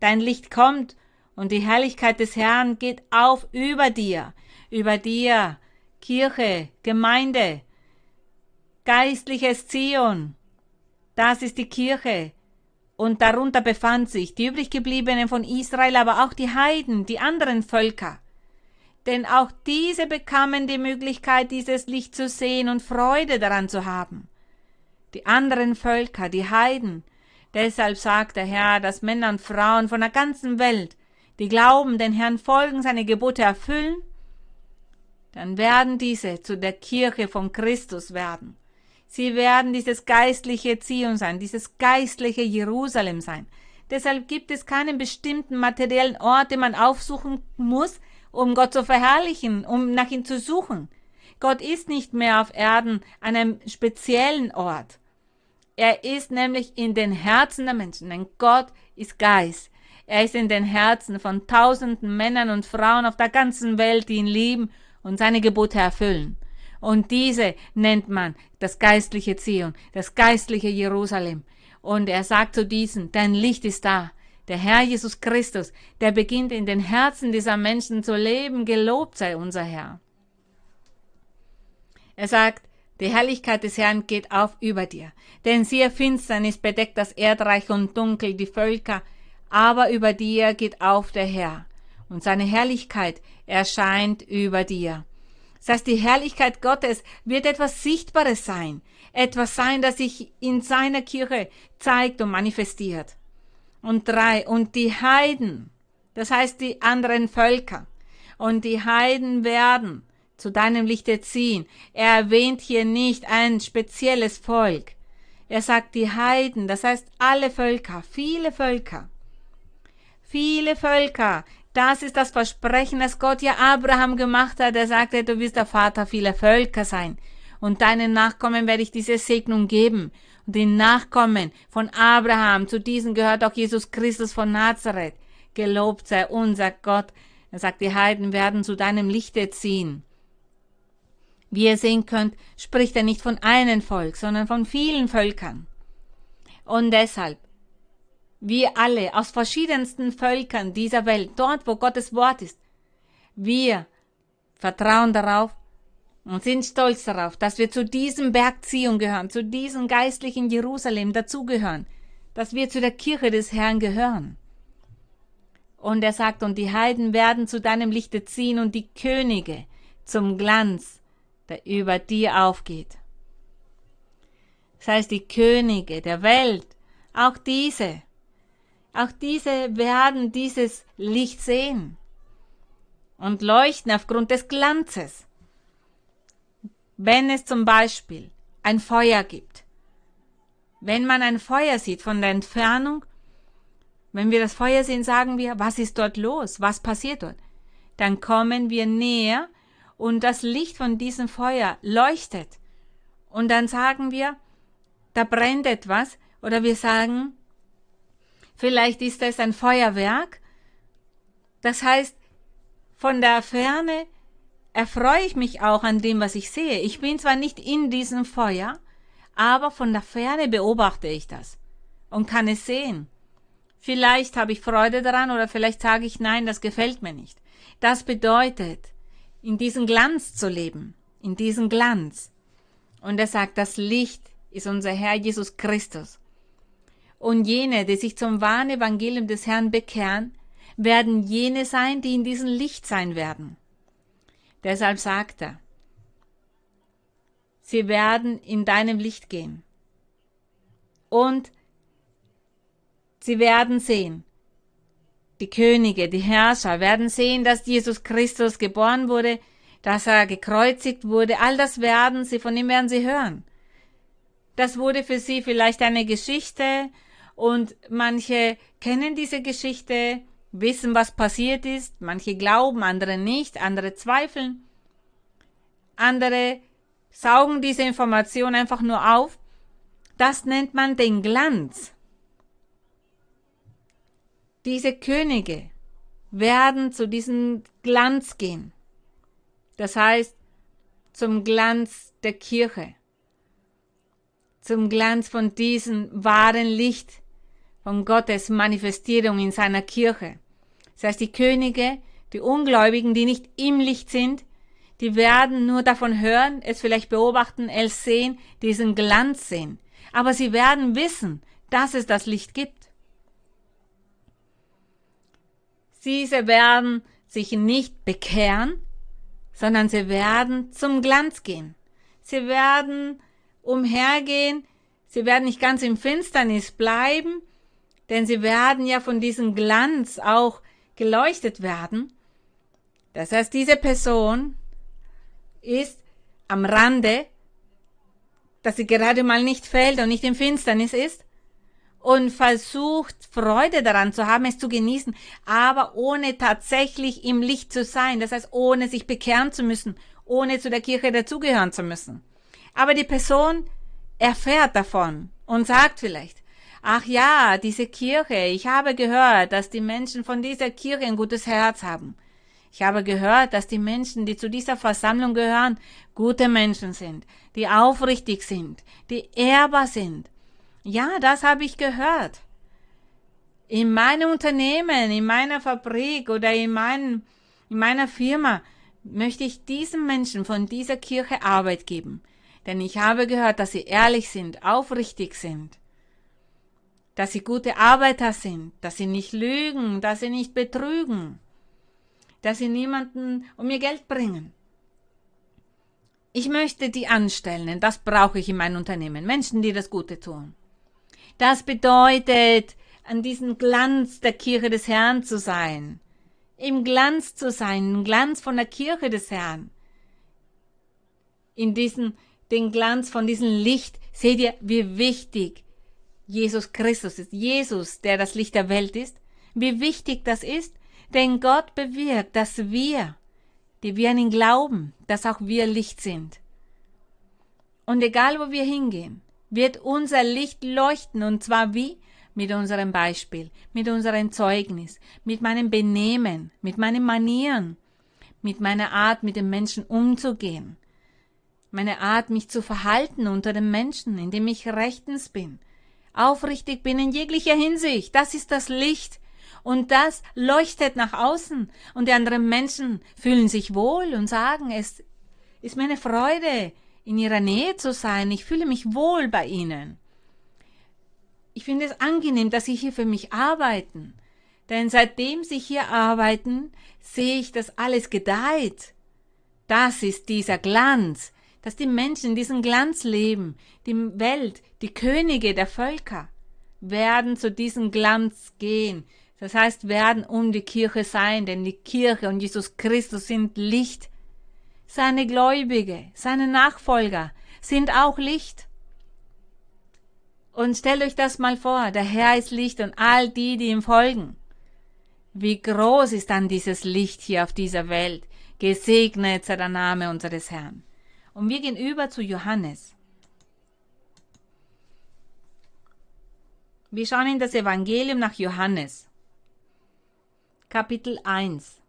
dein Licht kommt und die Herrlichkeit des Herrn geht auf über dir, über dir, Kirche, Gemeinde, geistliches Zion. Das ist die Kirche. Und darunter befand sich die übriggebliebenen von Israel, aber auch die Heiden, die anderen Völker denn auch diese bekamen die Möglichkeit, dieses Licht zu sehen und Freude daran zu haben. Die anderen Völker, die Heiden, deshalb sagt der Herr, dass Männer und Frauen von der ganzen Welt, die glauben, den Herrn folgen, seine Gebote erfüllen, dann werden diese zu der Kirche von Christus werden. Sie werden dieses geistliche Zion sein, dieses geistliche Jerusalem sein. Deshalb gibt es keinen bestimmten materiellen Ort, den man aufsuchen muss, um Gott zu verherrlichen, um nach ihm zu suchen. Gott ist nicht mehr auf Erden an einem speziellen Ort. Er ist nämlich in den Herzen der Menschen, denn Gott ist Geist. Er ist in den Herzen von tausenden Männern und Frauen auf der ganzen Welt, die ihn lieben und seine Gebote erfüllen. Und diese nennt man das geistliche Zion, das geistliche Jerusalem. Und er sagt zu diesen, dein Licht ist da, der Herr Jesus Christus, der beginnt in den Herzen dieser Menschen zu leben, gelobt sei unser Herr. Er sagt, die Herrlichkeit des Herrn geht auf über dir, denn siehe Finsternis bedeckt das Erdreich und dunkel die Völker, aber über dir geht auf der Herr, und seine Herrlichkeit erscheint über dir. Das heißt, die Herrlichkeit Gottes wird etwas Sichtbares sein, etwas sein, das sich in seiner Kirche zeigt und manifestiert und drei. Und die Heiden, das heißt die anderen Völker, und die Heiden werden zu deinem Lichte ziehen. Er erwähnt hier nicht ein spezielles Volk. Er sagt die Heiden, das heißt alle Völker, viele Völker. Viele Völker. Das ist das Versprechen, das Gott ja Abraham gemacht hat. Er sagte, du wirst der Vater vieler Völker sein. und deinen Nachkommen werde ich diese Segnung geben. Und den Nachkommen von Abraham, zu diesen gehört auch Jesus Christus von Nazareth. Gelobt sei unser Gott. Er sagt, die Heiden werden zu deinem Lichte ziehen. Wie ihr sehen könnt, spricht er nicht von einem Volk, sondern von vielen Völkern. Und deshalb, wir alle aus verschiedensten Völkern dieser Welt, dort wo Gottes Wort ist, wir vertrauen darauf und sind stolz darauf, dass wir zu diesem Berg Zion gehören, zu diesem geistlichen Jerusalem dazugehören, dass wir zu der Kirche des Herrn gehören. Und er sagt, und die Heiden werden zu deinem Lichte ziehen und die Könige zum Glanz, der über dir aufgeht. Das heißt, die Könige der Welt, auch diese, auch diese werden dieses Licht sehen und leuchten aufgrund des Glanzes. Wenn es zum Beispiel ein Feuer gibt, wenn man ein Feuer sieht von der Entfernung, wenn wir das Feuer sehen, sagen wir, was ist dort los? Was passiert dort? Dann kommen wir näher und das Licht von diesem Feuer leuchtet. Und dann sagen wir, da brennt etwas. Oder wir sagen, vielleicht ist es ein Feuerwerk. Das heißt, von der Ferne erfreue ich mich auch an dem, was ich sehe. Ich bin zwar nicht in diesem Feuer, aber von der Ferne beobachte ich das und kann es sehen. Vielleicht habe ich Freude daran oder vielleicht sage ich nein, das gefällt mir nicht. Das bedeutet, in diesem Glanz zu leben, in diesem Glanz. Und er sagt, das Licht ist unser Herr Jesus Christus. Und jene, die sich zum wahren Evangelium des Herrn bekehren, werden jene sein, die in diesem Licht sein werden. Deshalb sagt er, sie werden in deinem Licht gehen. Und sie werden sehen, die Könige, die Herrscher werden sehen, dass Jesus Christus geboren wurde, dass er gekreuzigt wurde, all das werden sie, von ihm werden sie hören. Das wurde für sie vielleicht eine Geschichte und manche kennen diese Geschichte wissen, was passiert ist. Manche glauben, andere nicht, andere zweifeln. Andere saugen diese Information einfach nur auf. Das nennt man den Glanz. Diese Könige werden zu diesem Glanz gehen. Das heißt, zum Glanz der Kirche. Zum Glanz von diesem wahren Licht, von Gottes Manifestierung in seiner Kirche. Das heißt, die Könige, die Ungläubigen, die nicht im Licht sind, die werden nur davon hören, es vielleicht beobachten, es sehen, diesen Glanz sehen. Aber sie werden wissen, dass es das Licht gibt. Diese werden sich nicht bekehren, sondern sie werden zum Glanz gehen. Sie werden umhergehen, sie werden nicht ganz im Finsternis bleiben, denn sie werden ja von diesem Glanz auch geleuchtet werden. Das heißt, diese Person ist am Rande, dass sie gerade mal nicht fällt und nicht im Finsternis ist und versucht Freude daran zu haben, es zu genießen, aber ohne tatsächlich im Licht zu sein, das heißt ohne sich bekehren zu müssen, ohne zu der Kirche dazugehören zu müssen. Aber die Person erfährt davon und sagt vielleicht, Ach ja, diese Kirche. Ich habe gehört, dass die Menschen von dieser Kirche ein gutes Herz haben. Ich habe gehört, dass die Menschen, die zu dieser Versammlung gehören, gute Menschen sind, die aufrichtig sind, die ehrbar sind. Ja, das habe ich gehört. In meinem Unternehmen, in meiner Fabrik oder in, meinem, in meiner Firma möchte ich diesen Menschen von dieser Kirche Arbeit geben. Denn ich habe gehört, dass sie ehrlich sind, aufrichtig sind dass sie gute Arbeiter sind, dass sie nicht lügen, dass sie nicht betrügen, dass sie niemanden um ihr Geld bringen. Ich möchte die anstellen, das brauche ich in meinem Unternehmen, Menschen, die das Gute tun. Das bedeutet, an diesem Glanz der Kirche des Herrn zu sein, im Glanz zu sein, im Glanz von der Kirche des Herrn. In diesem, den Glanz von diesem Licht, seht ihr, wie wichtig Jesus Christus ist, Jesus, der das Licht der Welt ist, wie wichtig das ist, denn Gott bewirkt, dass wir, die wir an ihn glauben, dass auch wir Licht sind. Und egal wo wir hingehen, wird unser Licht leuchten und zwar wie? Mit unserem Beispiel, mit unserem Zeugnis, mit meinem Benehmen, mit meinen Manieren, mit meiner Art, mit den Menschen umzugehen, meine Art, mich zu verhalten unter den Menschen, indem ich rechtens bin, aufrichtig bin in jeglicher Hinsicht. Das ist das Licht. Und das leuchtet nach außen. Und die anderen Menschen fühlen sich wohl und sagen, es ist mir eine Freude, in ihrer Nähe zu sein. Ich fühle mich wohl bei ihnen. Ich finde es angenehm, dass sie hier für mich arbeiten. Denn seitdem sie hier arbeiten, sehe ich, dass alles gedeiht. Das ist dieser Glanz, dass die Menschen diesen Glanz leben, die Welt, die Könige der Völker werden zu diesem Glanz gehen. Das heißt, werden um die Kirche sein, denn die Kirche und Jesus Christus sind Licht. Seine Gläubige, seine Nachfolger sind auch Licht. Und stellt euch das mal vor, der Herr ist Licht und all die, die ihm folgen. Wie groß ist dann dieses Licht hier auf dieser Welt. Gesegnet sei der Name unseres Herrn. Und wir gehen über zu Johannes. Wir schauen in das Evangelium nach Johannes. Kapitel 1.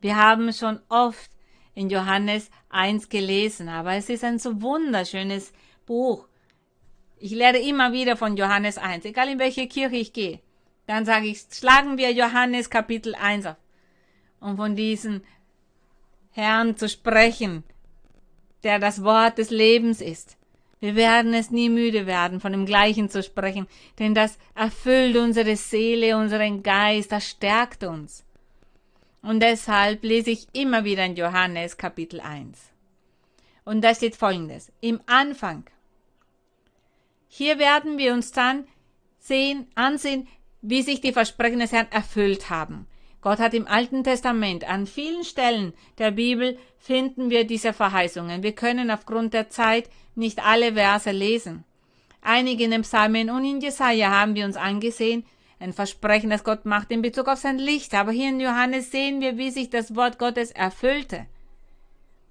Wir haben schon oft in Johannes 1 gelesen, aber es ist ein so wunderschönes Buch. Ich lehre immer wieder von Johannes 1, egal in welche Kirche ich gehe. Dann sage ich, schlagen wir Johannes Kapitel 1 auf. Und von diesen Herrn zu sprechen, der das Wort des Lebens ist. Wir werden es nie müde werden, von dem Gleichen zu sprechen, denn das erfüllt unsere Seele, unseren Geist, das stärkt uns. Und deshalb lese ich immer wieder in Johannes Kapitel 1. Und da steht folgendes. Im Anfang. Hier werden wir uns dann sehen, ansehen, wie sich die Versprechen des Herrn erfüllt haben. Gott hat im Alten Testament an vielen Stellen der Bibel finden wir diese Verheißungen. Wir können aufgrund der Zeit nicht alle Verse lesen. Einige in den Psalmen und in Jesaja haben wir uns angesehen, ein Versprechen, das Gott macht in Bezug auf sein Licht. Aber hier in Johannes sehen wir, wie sich das Wort Gottes erfüllte.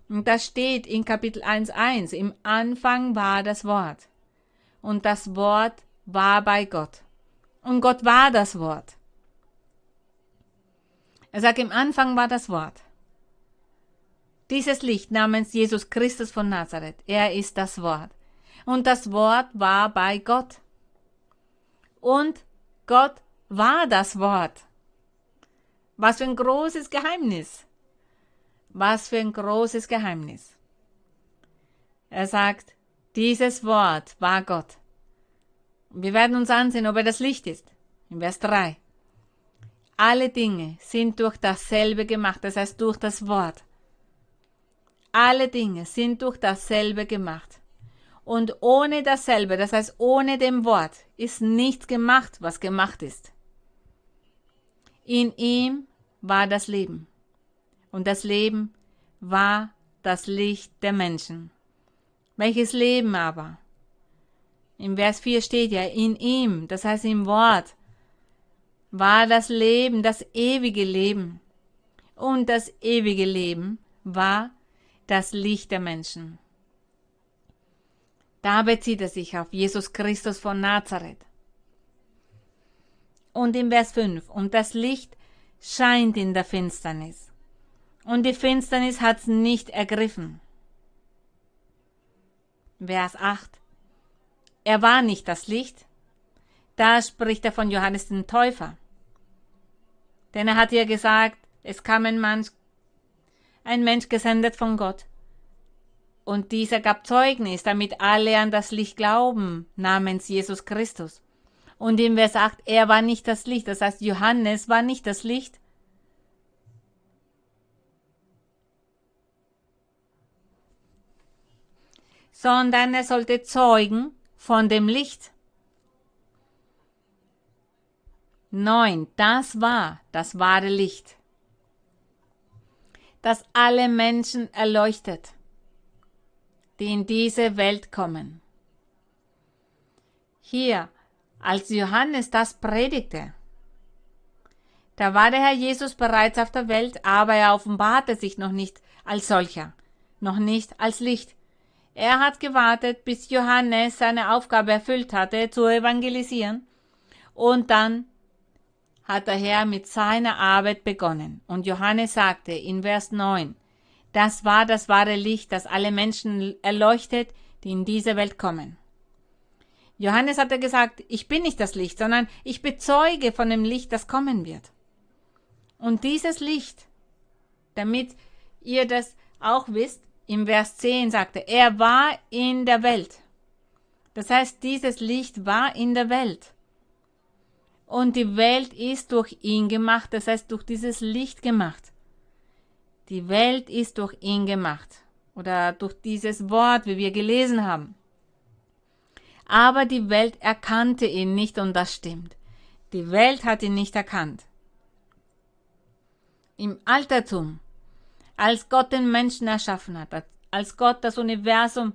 Und das steht in Kapitel 1.1. Im Anfang war das Wort. Und das Wort war bei Gott. Und Gott war das Wort. Er sagt, im Anfang war das Wort. Dieses Licht namens Jesus Christus von Nazareth, er ist das Wort. Und das Wort war bei Gott. Und Gott war das Wort. Was für ein großes Geheimnis. Was für ein großes Geheimnis. Er sagt, dieses Wort war Gott. Wir werden uns ansehen, ob er das Licht ist. In Vers 3. Alle Dinge sind durch dasselbe gemacht, das heißt durch das Wort. Alle Dinge sind durch dasselbe gemacht. Und ohne dasselbe, das heißt ohne dem Wort, ist nichts gemacht, was gemacht ist. In ihm war das Leben. Und das Leben war das Licht der Menschen. Welches Leben aber? Im Vers 4 steht ja, in ihm, das heißt im Wort, war das Leben, das ewige Leben. Und das ewige Leben war das Licht der Menschen. Da bezieht er sich auf Jesus Christus von Nazareth. Und im Vers 5, und das Licht scheint in der Finsternis. Und die Finsternis hat's nicht ergriffen. Vers 8. Er war nicht das Licht. Da spricht er von Johannes den Täufer. Denn er hat ihr gesagt, es kam ein Mensch, ein Mensch gesendet von Gott. Und dieser gab Zeugnis, damit alle an das Licht glauben, namens Jesus Christus. Und ihm wer sagt, er war nicht das Licht, das heißt, Johannes war nicht das Licht. Sondern er sollte zeugen von dem Licht. 9. Das war das wahre Licht, das alle Menschen erleuchtet, die in diese Welt kommen. Hier, als Johannes das predigte, da war der Herr Jesus bereits auf der Welt, aber er offenbarte sich noch nicht als solcher, noch nicht als Licht, Er hat gewartet, bis Johannes seine Aufgabe erfüllt hatte, zu evangelisieren. Und dann hat der Herr mit seiner Arbeit begonnen. Und Johannes sagte in Vers 9, das war das wahre Licht, das alle Menschen erleuchtet, die in diese Welt kommen. Johannes hatte gesagt, ich bin nicht das Licht, sondern ich bezeuge von dem Licht, das kommen wird. Und dieses Licht, damit ihr das auch wisst, im Vers 10 sagte, er war in der Welt. Das heißt, dieses Licht war in der Welt. Und die Welt ist durch ihn gemacht, das heißt durch dieses Licht gemacht. Die Welt ist durch ihn gemacht oder durch dieses Wort, wie wir gelesen haben. Aber die Welt erkannte ihn nicht und das stimmt. Die Welt hat ihn nicht erkannt. Im Altertum, als Gott den Menschen erschaffen hat, als Gott das Universum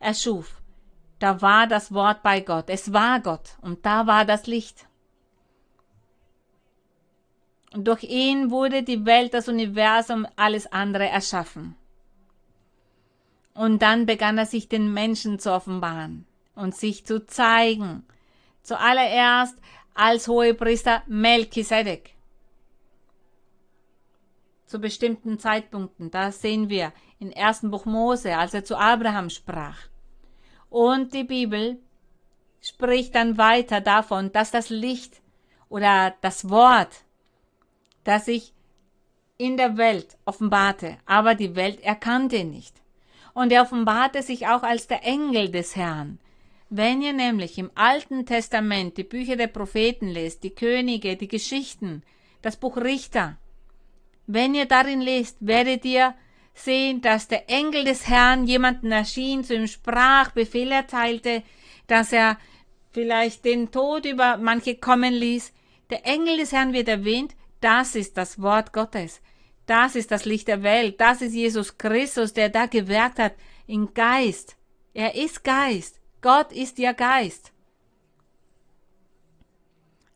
erschuf, da war das Wort bei Gott. Es war Gott und da war das Licht. Durch ihn wurde die Welt, das Universum, alles andere erschaffen. Und dann begann er sich den Menschen zu offenbaren und sich zu zeigen. Zuallererst als Hohepriester Melchisedek. Zu bestimmten Zeitpunkten, das sehen wir im ersten Buch Mose, als er zu Abraham sprach. Und die Bibel spricht dann weiter davon, dass das Licht oder das Wort, das sich in der Welt offenbarte, aber die Welt erkannte ihn nicht. Und er offenbarte sich auch als der Engel des Herrn, wenn ihr nämlich im Alten Testament die Bücher der Propheten lest, die Könige, die Geschichten, das Buch Richter, wenn ihr darin lest, werdet ihr sehen, dass der Engel des Herrn jemanden erschien, zu ihm sprach, Befehl erteilte, dass er vielleicht den Tod über manche kommen ließ. Der Engel des Herrn wird erwähnt, das ist das Wort Gottes. Das ist das Licht der Welt. Das ist Jesus Christus, der da gewirkt hat, in Geist. Er ist Geist. Gott ist ihr Geist.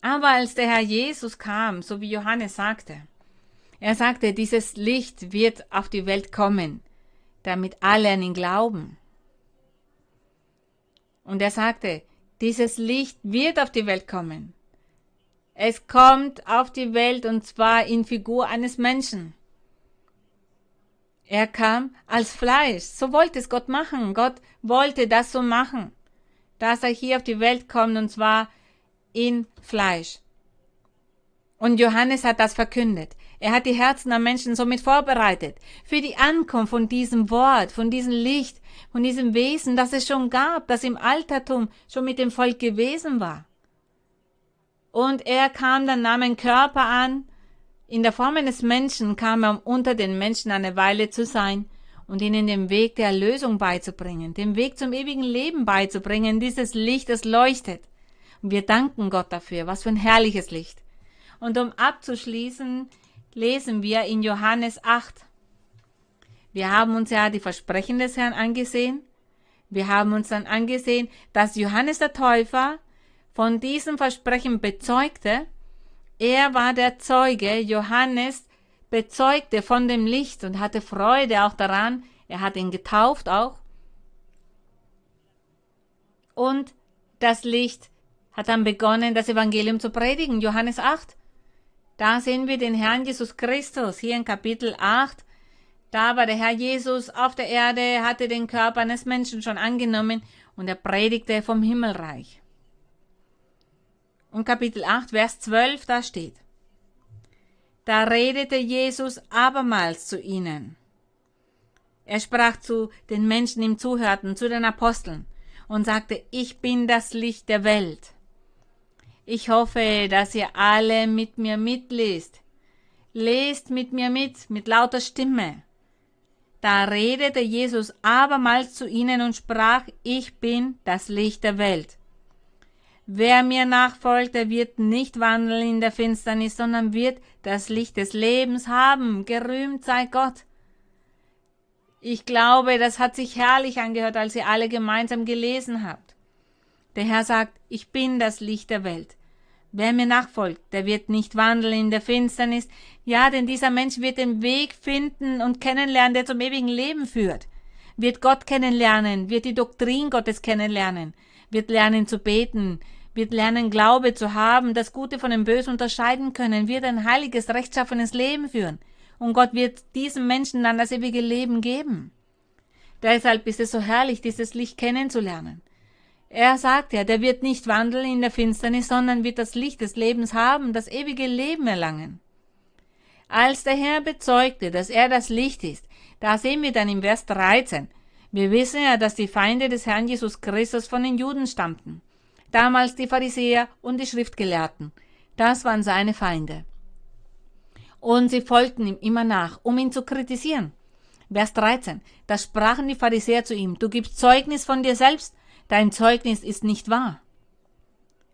Aber als der Herr Jesus kam, so wie Johannes sagte, er sagte, dieses Licht wird auf die Welt kommen, damit alle an ihn glauben. Und er sagte, dieses Licht wird auf die Welt kommen. Es kommt auf die Welt und zwar in Figur eines Menschen. Er kam als Fleisch. So wollte es Gott machen. Gott wollte das so machen, dass er hier auf die Welt kommt und zwar in Fleisch. Und Johannes hat das verkündet. Er hat die Herzen der Menschen somit vorbereitet für die Ankunft von diesem Wort, von diesem Licht, von diesem Wesen, das es schon gab, das im Altertum schon mit dem Volk gewesen war. Und er kam dann, nahm einen Körper an in der Form eines Menschen kam er, um unter den Menschen eine Weile zu sein und ihnen den Weg der Erlösung beizubringen, den Weg zum ewigen Leben beizubringen, dieses Licht, das leuchtet. Und wir danken Gott dafür, was für ein herrliches Licht. Und um abzuschließen, lesen wir in Johannes 8. Wir haben uns ja die Versprechen des Herrn angesehen. Wir haben uns dann angesehen, dass Johannes der Täufer von diesem Versprechen bezeugte er war der Zeuge, Johannes bezeugte von dem Licht und hatte Freude auch daran. Er hat ihn getauft auch. Und das Licht hat dann begonnen, das Evangelium zu predigen. Johannes 8. Da sehen wir den Herrn Jesus Christus hier in Kapitel 8. Da war der Herr Jesus auf der Erde, hatte den Körper eines Menschen schon angenommen und er predigte vom Himmelreich. Und Kapitel 8, Vers 12, da steht, da redete Jesus abermals zu ihnen. Er sprach zu den Menschen, die ihm zuhörten, zu den Aposteln und sagte, ich bin das Licht der Welt. Ich hoffe, dass ihr alle mit mir mitlest. Lest mit mir mit, mit lauter Stimme. Da redete Jesus abermals zu ihnen und sprach, ich bin das Licht der Welt. Wer mir nachfolgt, der wird nicht wandeln in der Finsternis, sondern wird das Licht des Lebens haben. Gerühmt sei Gott. Ich glaube, das hat sich herrlich angehört, als ihr alle gemeinsam gelesen habt. Der Herr sagt, ich bin das Licht der Welt. Wer mir nachfolgt, der wird nicht wandeln in der Finsternis. Ja, denn dieser Mensch wird den Weg finden und kennenlernen, der zum ewigen Leben führt. wird Gott kennenlernen, wird die Doktrin Gottes kennenlernen, wird lernen zu beten, wird lernen Glaube zu haben, das Gute von dem Bösen unterscheiden können, wird ein heiliges, rechtschaffenes Leben führen. Und Gott wird diesem Menschen dann das ewige Leben geben. Deshalb ist es so herrlich, dieses Licht kennenzulernen. Er sagt ja, der wird nicht wandeln in der Finsternis, sondern wird das Licht des Lebens haben, das ewige Leben erlangen. Als der Herr bezeugte, dass er das Licht ist, da sehen wir dann im Vers 13. Wir wissen ja, dass die Feinde des Herrn Jesus Christus von den Juden stammten. Damals die Pharisäer und die Schriftgelehrten. Das waren seine Feinde. Und sie folgten ihm immer nach, um ihn zu kritisieren. Vers 13. Da sprachen die Pharisäer zu ihm, du gibst Zeugnis von dir selbst, dein Zeugnis ist nicht wahr.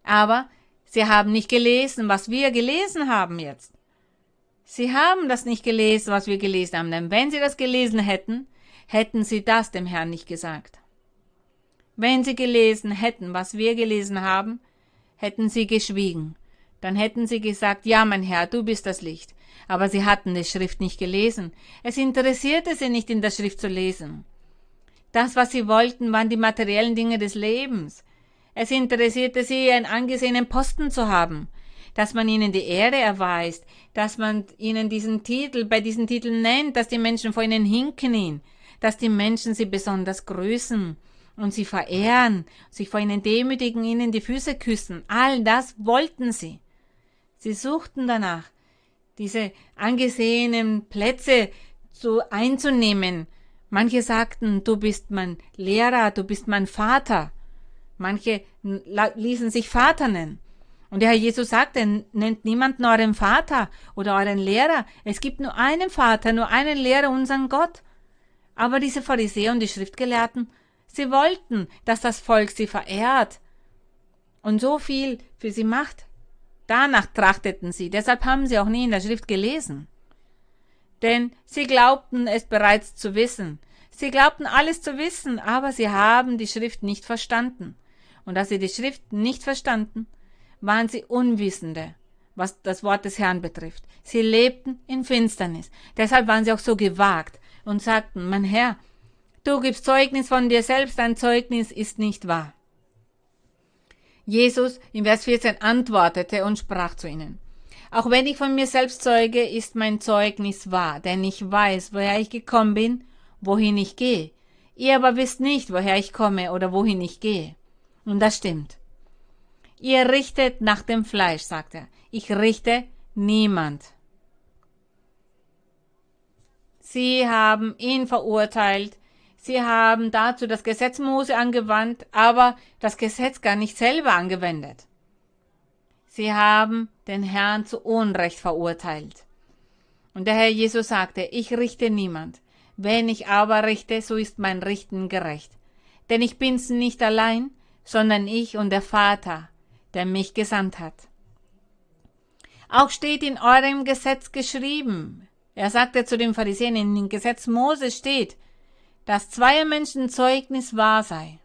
Aber sie haben nicht gelesen, was wir gelesen haben jetzt. Sie haben das nicht gelesen, was wir gelesen haben, denn wenn sie das gelesen hätten, hätten sie das dem Herrn nicht gesagt. Wenn sie gelesen hätten, was wir gelesen haben, hätten sie geschwiegen. Dann hätten sie gesagt, ja, mein Herr, du bist das Licht. Aber sie hatten die Schrift nicht gelesen. Es interessierte sie nicht, in der Schrift zu lesen. Das, was sie wollten, waren die materiellen Dinge des Lebens. Es interessierte sie, einen angesehenen Posten zu haben, dass man ihnen die Ehre erweist, dass man ihnen diesen Titel, bei diesen Titeln nennt, dass die Menschen vor ihnen hinknien, dass die Menschen sie besonders grüßen und sie verehren, sich vor ihnen demütigen, ihnen die Füße küssen. All das wollten sie. Sie suchten danach, diese angesehenen Plätze zu einzunehmen, Manche sagten, du bist mein Lehrer, du bist mein Vater. Manche ließen sich Vater nennen. Und der Herr Jesus sagte, nennt niemanden euren Vater oder euren Lehrer. Es gibt nur einen Vater, nur einen Lehrer, unseren Gott. Aber diese Pharisäer und die Schriftgelehrten, sie wollten, dass das Volk sie verehrt und so viel für sie macht. Danach trachteten sie, deshalb haben sie auch nie in der Schrift gelesen denn sie glaubten es bereits zu wissen. Sie glaubten alles zu wissen, aber sie haben die Schrift nicht verstanden. Und da sie die Schrift nicht verstanden, waren sie Unwissende, was das Wort des Herrn betrifft. Sie lebten in Finsternis. Deshalb waren sie auch so gewagt und sagten, mein Herr, du gibst Zeugnis von dir selbst, dein Zeugnis ist nicht wahr. Jesus im Vers 14 antwortete und sprach zu ihnen, auch wenn ich von mir selbst zeuge, ist mein Zeugnis wahr, denn ich weiß, woher ich gekommen bin, wohin ich gehe. Ihr aber wisst nicht, woher ich komme oder wohin ich gehe. Und das stimmt. Ihr richtet nach dem Fleisch, sagt er. Ich richte niemand. Sie haben ihn verurteilt. Sie haben dazu das Gesetz Mose angewandt, aber das Gesetz gar nicht selber angewendet. Sie haben den Herrn zu Unrecht verurteilt. Und der Herr Jesus sagte, ich richte niemand. Wenn ich aber richte, so ist mein Richten gerecht. Denn ich bin's nicht allein, sondern ich und der Vater, der mich gesandt hat. Auch steht in eurem Gesetz geschrieben, er sagte zu den Pharisäern, in dem Gesetz Mose steht, dass zwei Menschen Zeugnis wahr sei.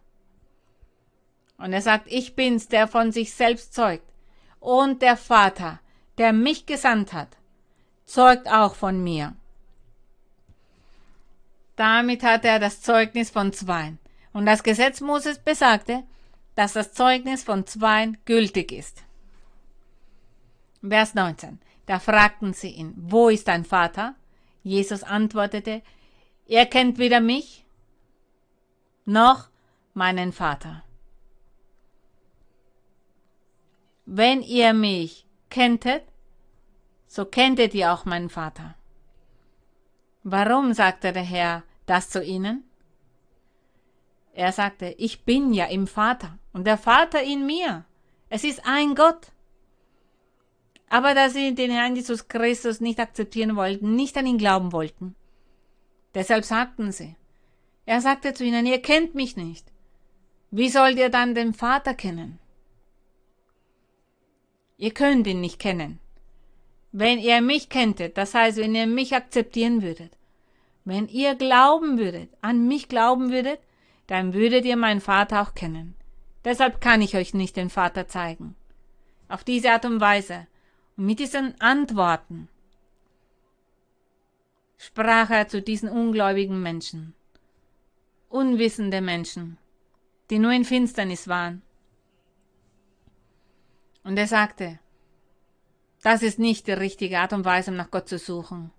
Und er sagt, ich bin's, der von sich selbst zeugt und der Vater, der mich gesandt hat, zeugt auch von mir. Damit hat er das Zeugnis von Zweien. Und das Gesetz Moses besagte, dass das Zeugnis von Zweien gültig ist. Vers 19. Da fragten sie ihn, wo ist dein Vater? Jesus antwortete, er kennt weder mich noch meinen Vater. wenn ihr mich kenntet, so kenntet ihr auch meinen Vater. Warum sagte der Herr das zu ihnen? Er sagte, ich bin ja im Vater und der Vater in mir. Es ist ein Gott. Aber da sie den Herrn Jesus Christus nicht akzeptieren wollten, nicht an ihn glauben wollten, deshalb sagten sie, er sagte zu ihnen, ihr kennt mich nicht. Wie sollt ihr dann den Vater kennen? Ihr könnt ihn nicht kennen. Wenn ihr mich kenntet, das heißt, wenn ihr mich akzeptieren würdet, wenn ihr glauben würdet, an mich glauben würdet, dann würdet ihr meinen Vater auch kennen. Deshalb kann ich euch nicht den Vater zeigen. Auf diese Art und Weise und mit diesen Antworten sprach er zu diesen ungläubigen Menschen. unwissende Menschen, die nur in Finsternis waren. Und er sagte, das ist nicht die richtige Art und Weise, um nach Gott zu suchen.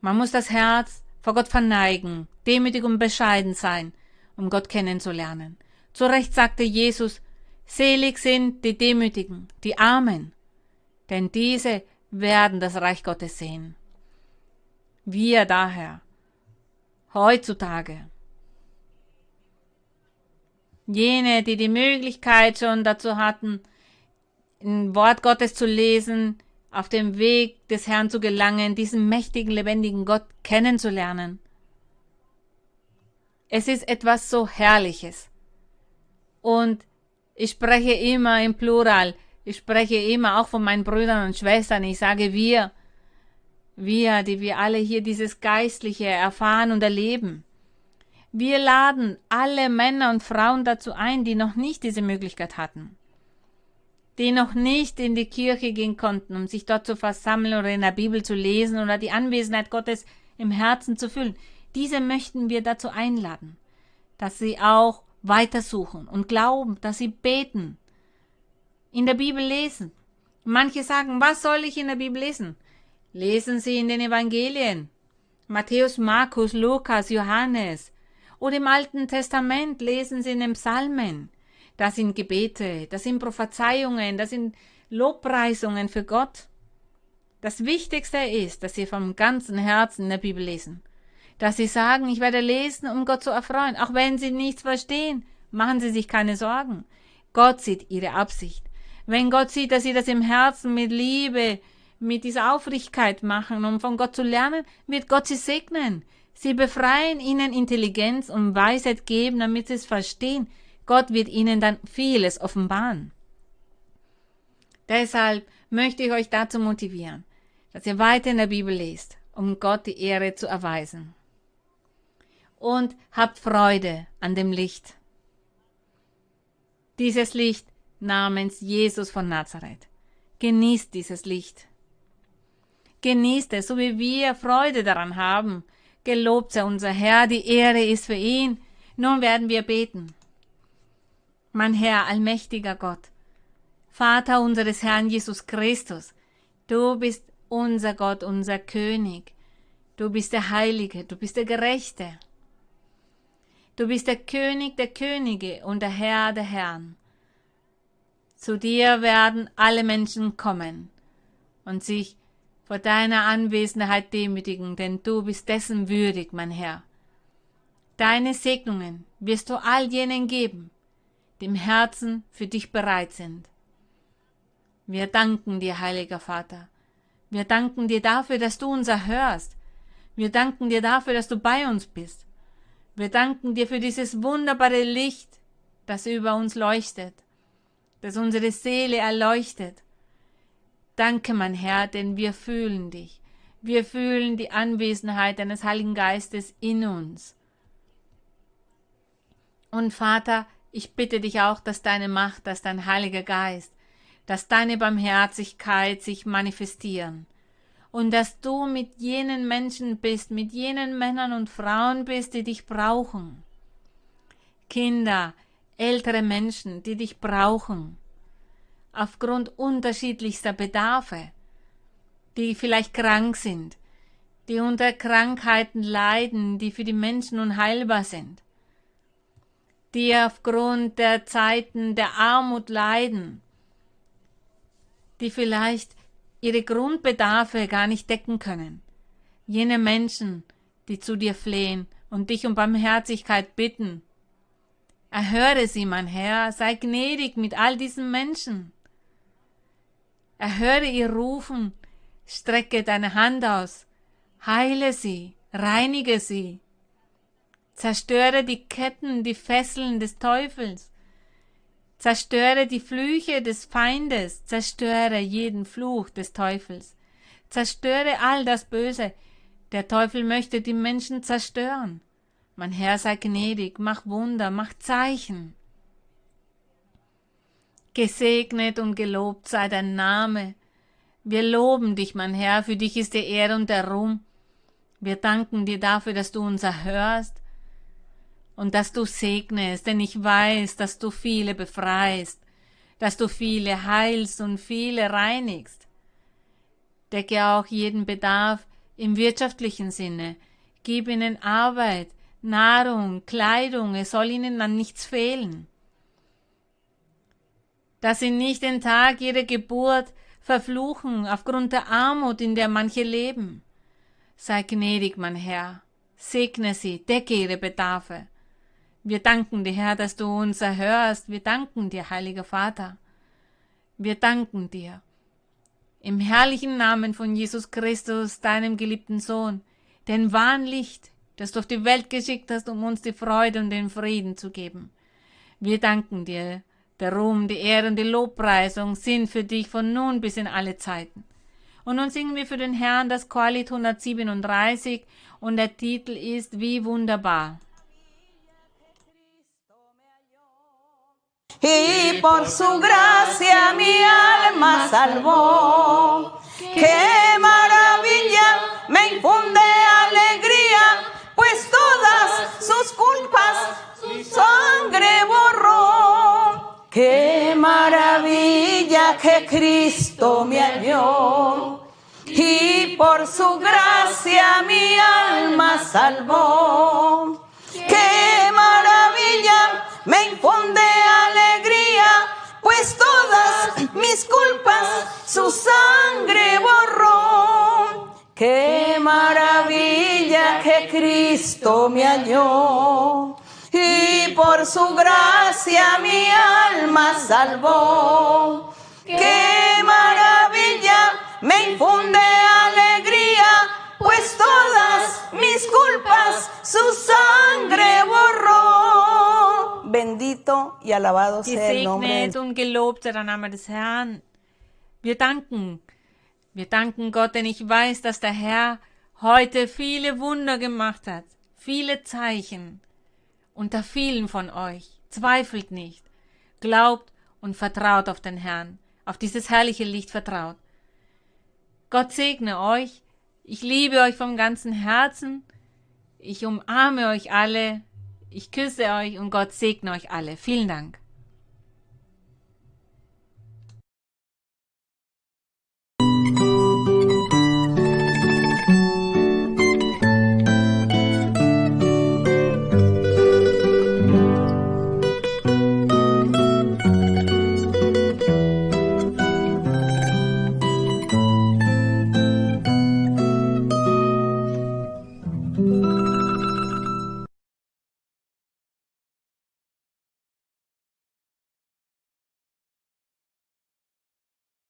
Man muss das Herz vor Gott verneigen, demütig und bescheiden sein, um Gott kennenzulernen. Zu Recht sagte Jesus, selig sind die Demütigen, die Armen, denn diese werden das Reich Gottes sehen. Wir daher, heutzutage, jene, die die Möglichkeit schon dazu hatten, ein Wort Gottes zu lesen, auf dem Weg des Herrn zu gelangen, diesen mächtigen, lebendigen Gott kennenzulernen. Es ist etwas so Herrliches. Und ich spreche immer im Plural. Ich spreche immer auch von meinen Brüdern und Schwestern. Ich sage wir. Wir, die wir alle hier dieses Geistliche erfahren und erleben. Wir laden alle Männer und Frauen dazu ein, die noch nicht diese Möglichkeit hatten, die noch nicht in die Kirche gehen konnten, um sich dort zu versammeln oder in der Bibel zu lesen oder die Anwesenheit Gottes im Herzen zu fühlen. Diese möchten wir dazu einladen, dass sie auch weitersuchen und glauben, dass sie beten, in der Bibel lesen. Manche sagen, was soll ich in der Bibel lesen? Lesen Sie in den Evangelien. Matthäus, Markus, Lukas, Johannes, oder im Alten Testament lesen Sie in den Psalmen. Das sind Gebete, das sind Prophezeiungen, das sind Lobpreisungen für Gott. Das Wichtigste ist, dass Sie vom ganzen Herzen in der Bibel lesen. Dass Sie sagen, ich werde lesen, um Gott zu erfreuen. Auch wenn Sie nichts verstehen, machen Sie sich keine Sorgen. Gott sieht Ihre Absicht. Wenn Gott sieht, dass Sie das im Herzen mit Liebe, mit dieser Aufrichtigkeit machen, um von Gott zu lernen, wird Gott Sie segnen. Sie befreien ihnen Intelligenz und Weisheit geben, damit sie es verstehen. Gott wird ihnen dann vieles offenbaren. Deshalb möchte ich euch dazu motivieren, dass ihr weiter in der Bibel lest, um Gott die Ehre zu erweisen. Und habt Freude an dem Licht. Dieses Licht namens Jesus von Nazareth. Genießt dieses Licht. Genießt es, so wie wir Freude daran haben, Gelobt sei unser Herr, die Ehre ist für ihn. Nun werden wir beten. Mein Herr, allmächtiger Gott, Vater unseres Herrn Jesus Christus, du bist unser Gott, unser König. Du bist der Heilige, du bist der Gerechte. Du bist der König der Könige und der Herr der Herren. Zu dir werden alle Menschen kommen und sich vor deiner Anwesenheit demütigen, denn du bist dessen würdig, mein Herr. Deine Segnungen wirst du all jenen geben, die im Herzen für dich bereit sind. Wir danken dir, heiliger Vater. Wir danken dir dafür, dass du uns erhörst. Wir danken dir dafür, dass du bei uns bist. Wir danken dir für dieses wunderbare Licht, das über uns leuchtet, das unsere Seele erleuchtet Danke, mein Herr, denn wir fühlen dich. Wir fühlen die Anwesenheit deines Heiligen Geistes in uns. Und Vater, ich bitte dich auch, dass deine Macht, dass dein Heiliger Geist, dass deine Barmherzigkeit sich manifestieren und dass du mit jenen Menschen bist, mit jenen Männern und Frauen bist, die dich brauchen. Kinder, ältere Menschen, die dich brauchen aufgrund unterschiedlichster Bedarfe, die vielleicht krank sind, die unter Krankheiten leiden, die für die Menschen unheilbar sind, die aufgrund der Zeiten der Armut leiden, die vielleicht ihre Grundbedarfe gar nicht decken können. Jene Menschen, die zu dir flehen und dich um Barmherzigkeit bitten. Erhöre sie, mein Herr, sei gnädig mit all diesen Menschen. Erhöre ihr Rufen, strecke deine Hand aus, heile sie, reinige sie, zerstöre die Ketten, die Fesseln des Teufels, zerstöre die Flüche des Feindes, zerstöre jeden Fluch des Teufels, zerstöre all das Böse. Der Teufel möchte die Menschen zerstören. Mein Herr sei gnädig, mach Wunder, mach Zeichen. Gesegnet und gelobt sei dein Name. Wir loben dich, mein Herr, für dich ist die Ehre und der Ruhm. Wir danken dir dafür, dass du uns erhörst. und dass du segnest, denn ich weiß, dass du viele befreist, dass du viele heilst und viele reinigst. Decke auch jeden Bedarf im wirtschaftlichen Sinne, gib ihnen Arbeit, Nahrung, Kleidung, es soll ihnen an nichts fehlen. Dass sie nicht den Tag ihrer Geburt verfluchen aufgrund der Armut, in der manche leben. Sei gnädig, mein Herr, segne sie, decke ihre Bedarfe. Wir danken dir, Herr, dass du uns erhörst. Wir danken dir, heiliger Vater. Wir danken dir. Im herrlichen Namen von Jesus Christus, deinem geliebten Sohn, den wahren Licht, das du auf die Welt geschickt hast, um uns die Freude und den Frieden zu geben. Wir danken dir. Der Ruhm, die Ehre und die Lobpreisung sind für dich von nun bis in alle Zeiten. Und nun singen wir für den Herrn das Chorlied 137 und der Titel ist Wie wunderbar. Y por su gracia mi alma salvó. Qué Cristo me halló. Y por su gracia mi alma salvó. Qué maravilla me infunde alegría, pues todas mis culpas su sangre borró. Qué maravilla que Cristo me halló y por su gracia mi alma salvó. Qué maravilla me infunde alegría, pues todas mis culpas su sangre borró. Bendito y alabado sea el nombre und gelobt sei der Name des Herrn. Wir danken, wir danken Gott, denn ich weiß, dass der Herr heute viele Wunder gemacht hat, viele Zeichen. Unter vielen von euch. Zweifelt nicht. Glaubt und vertraut auf den Herrn, auf dieses herrliche Licht vertraut. Gott segne euch. Ich liebe euch vom ganzen Herzen. Ich umarme euch alle. Ich küsse euch und Gott segne euch alle. Vielen Dank.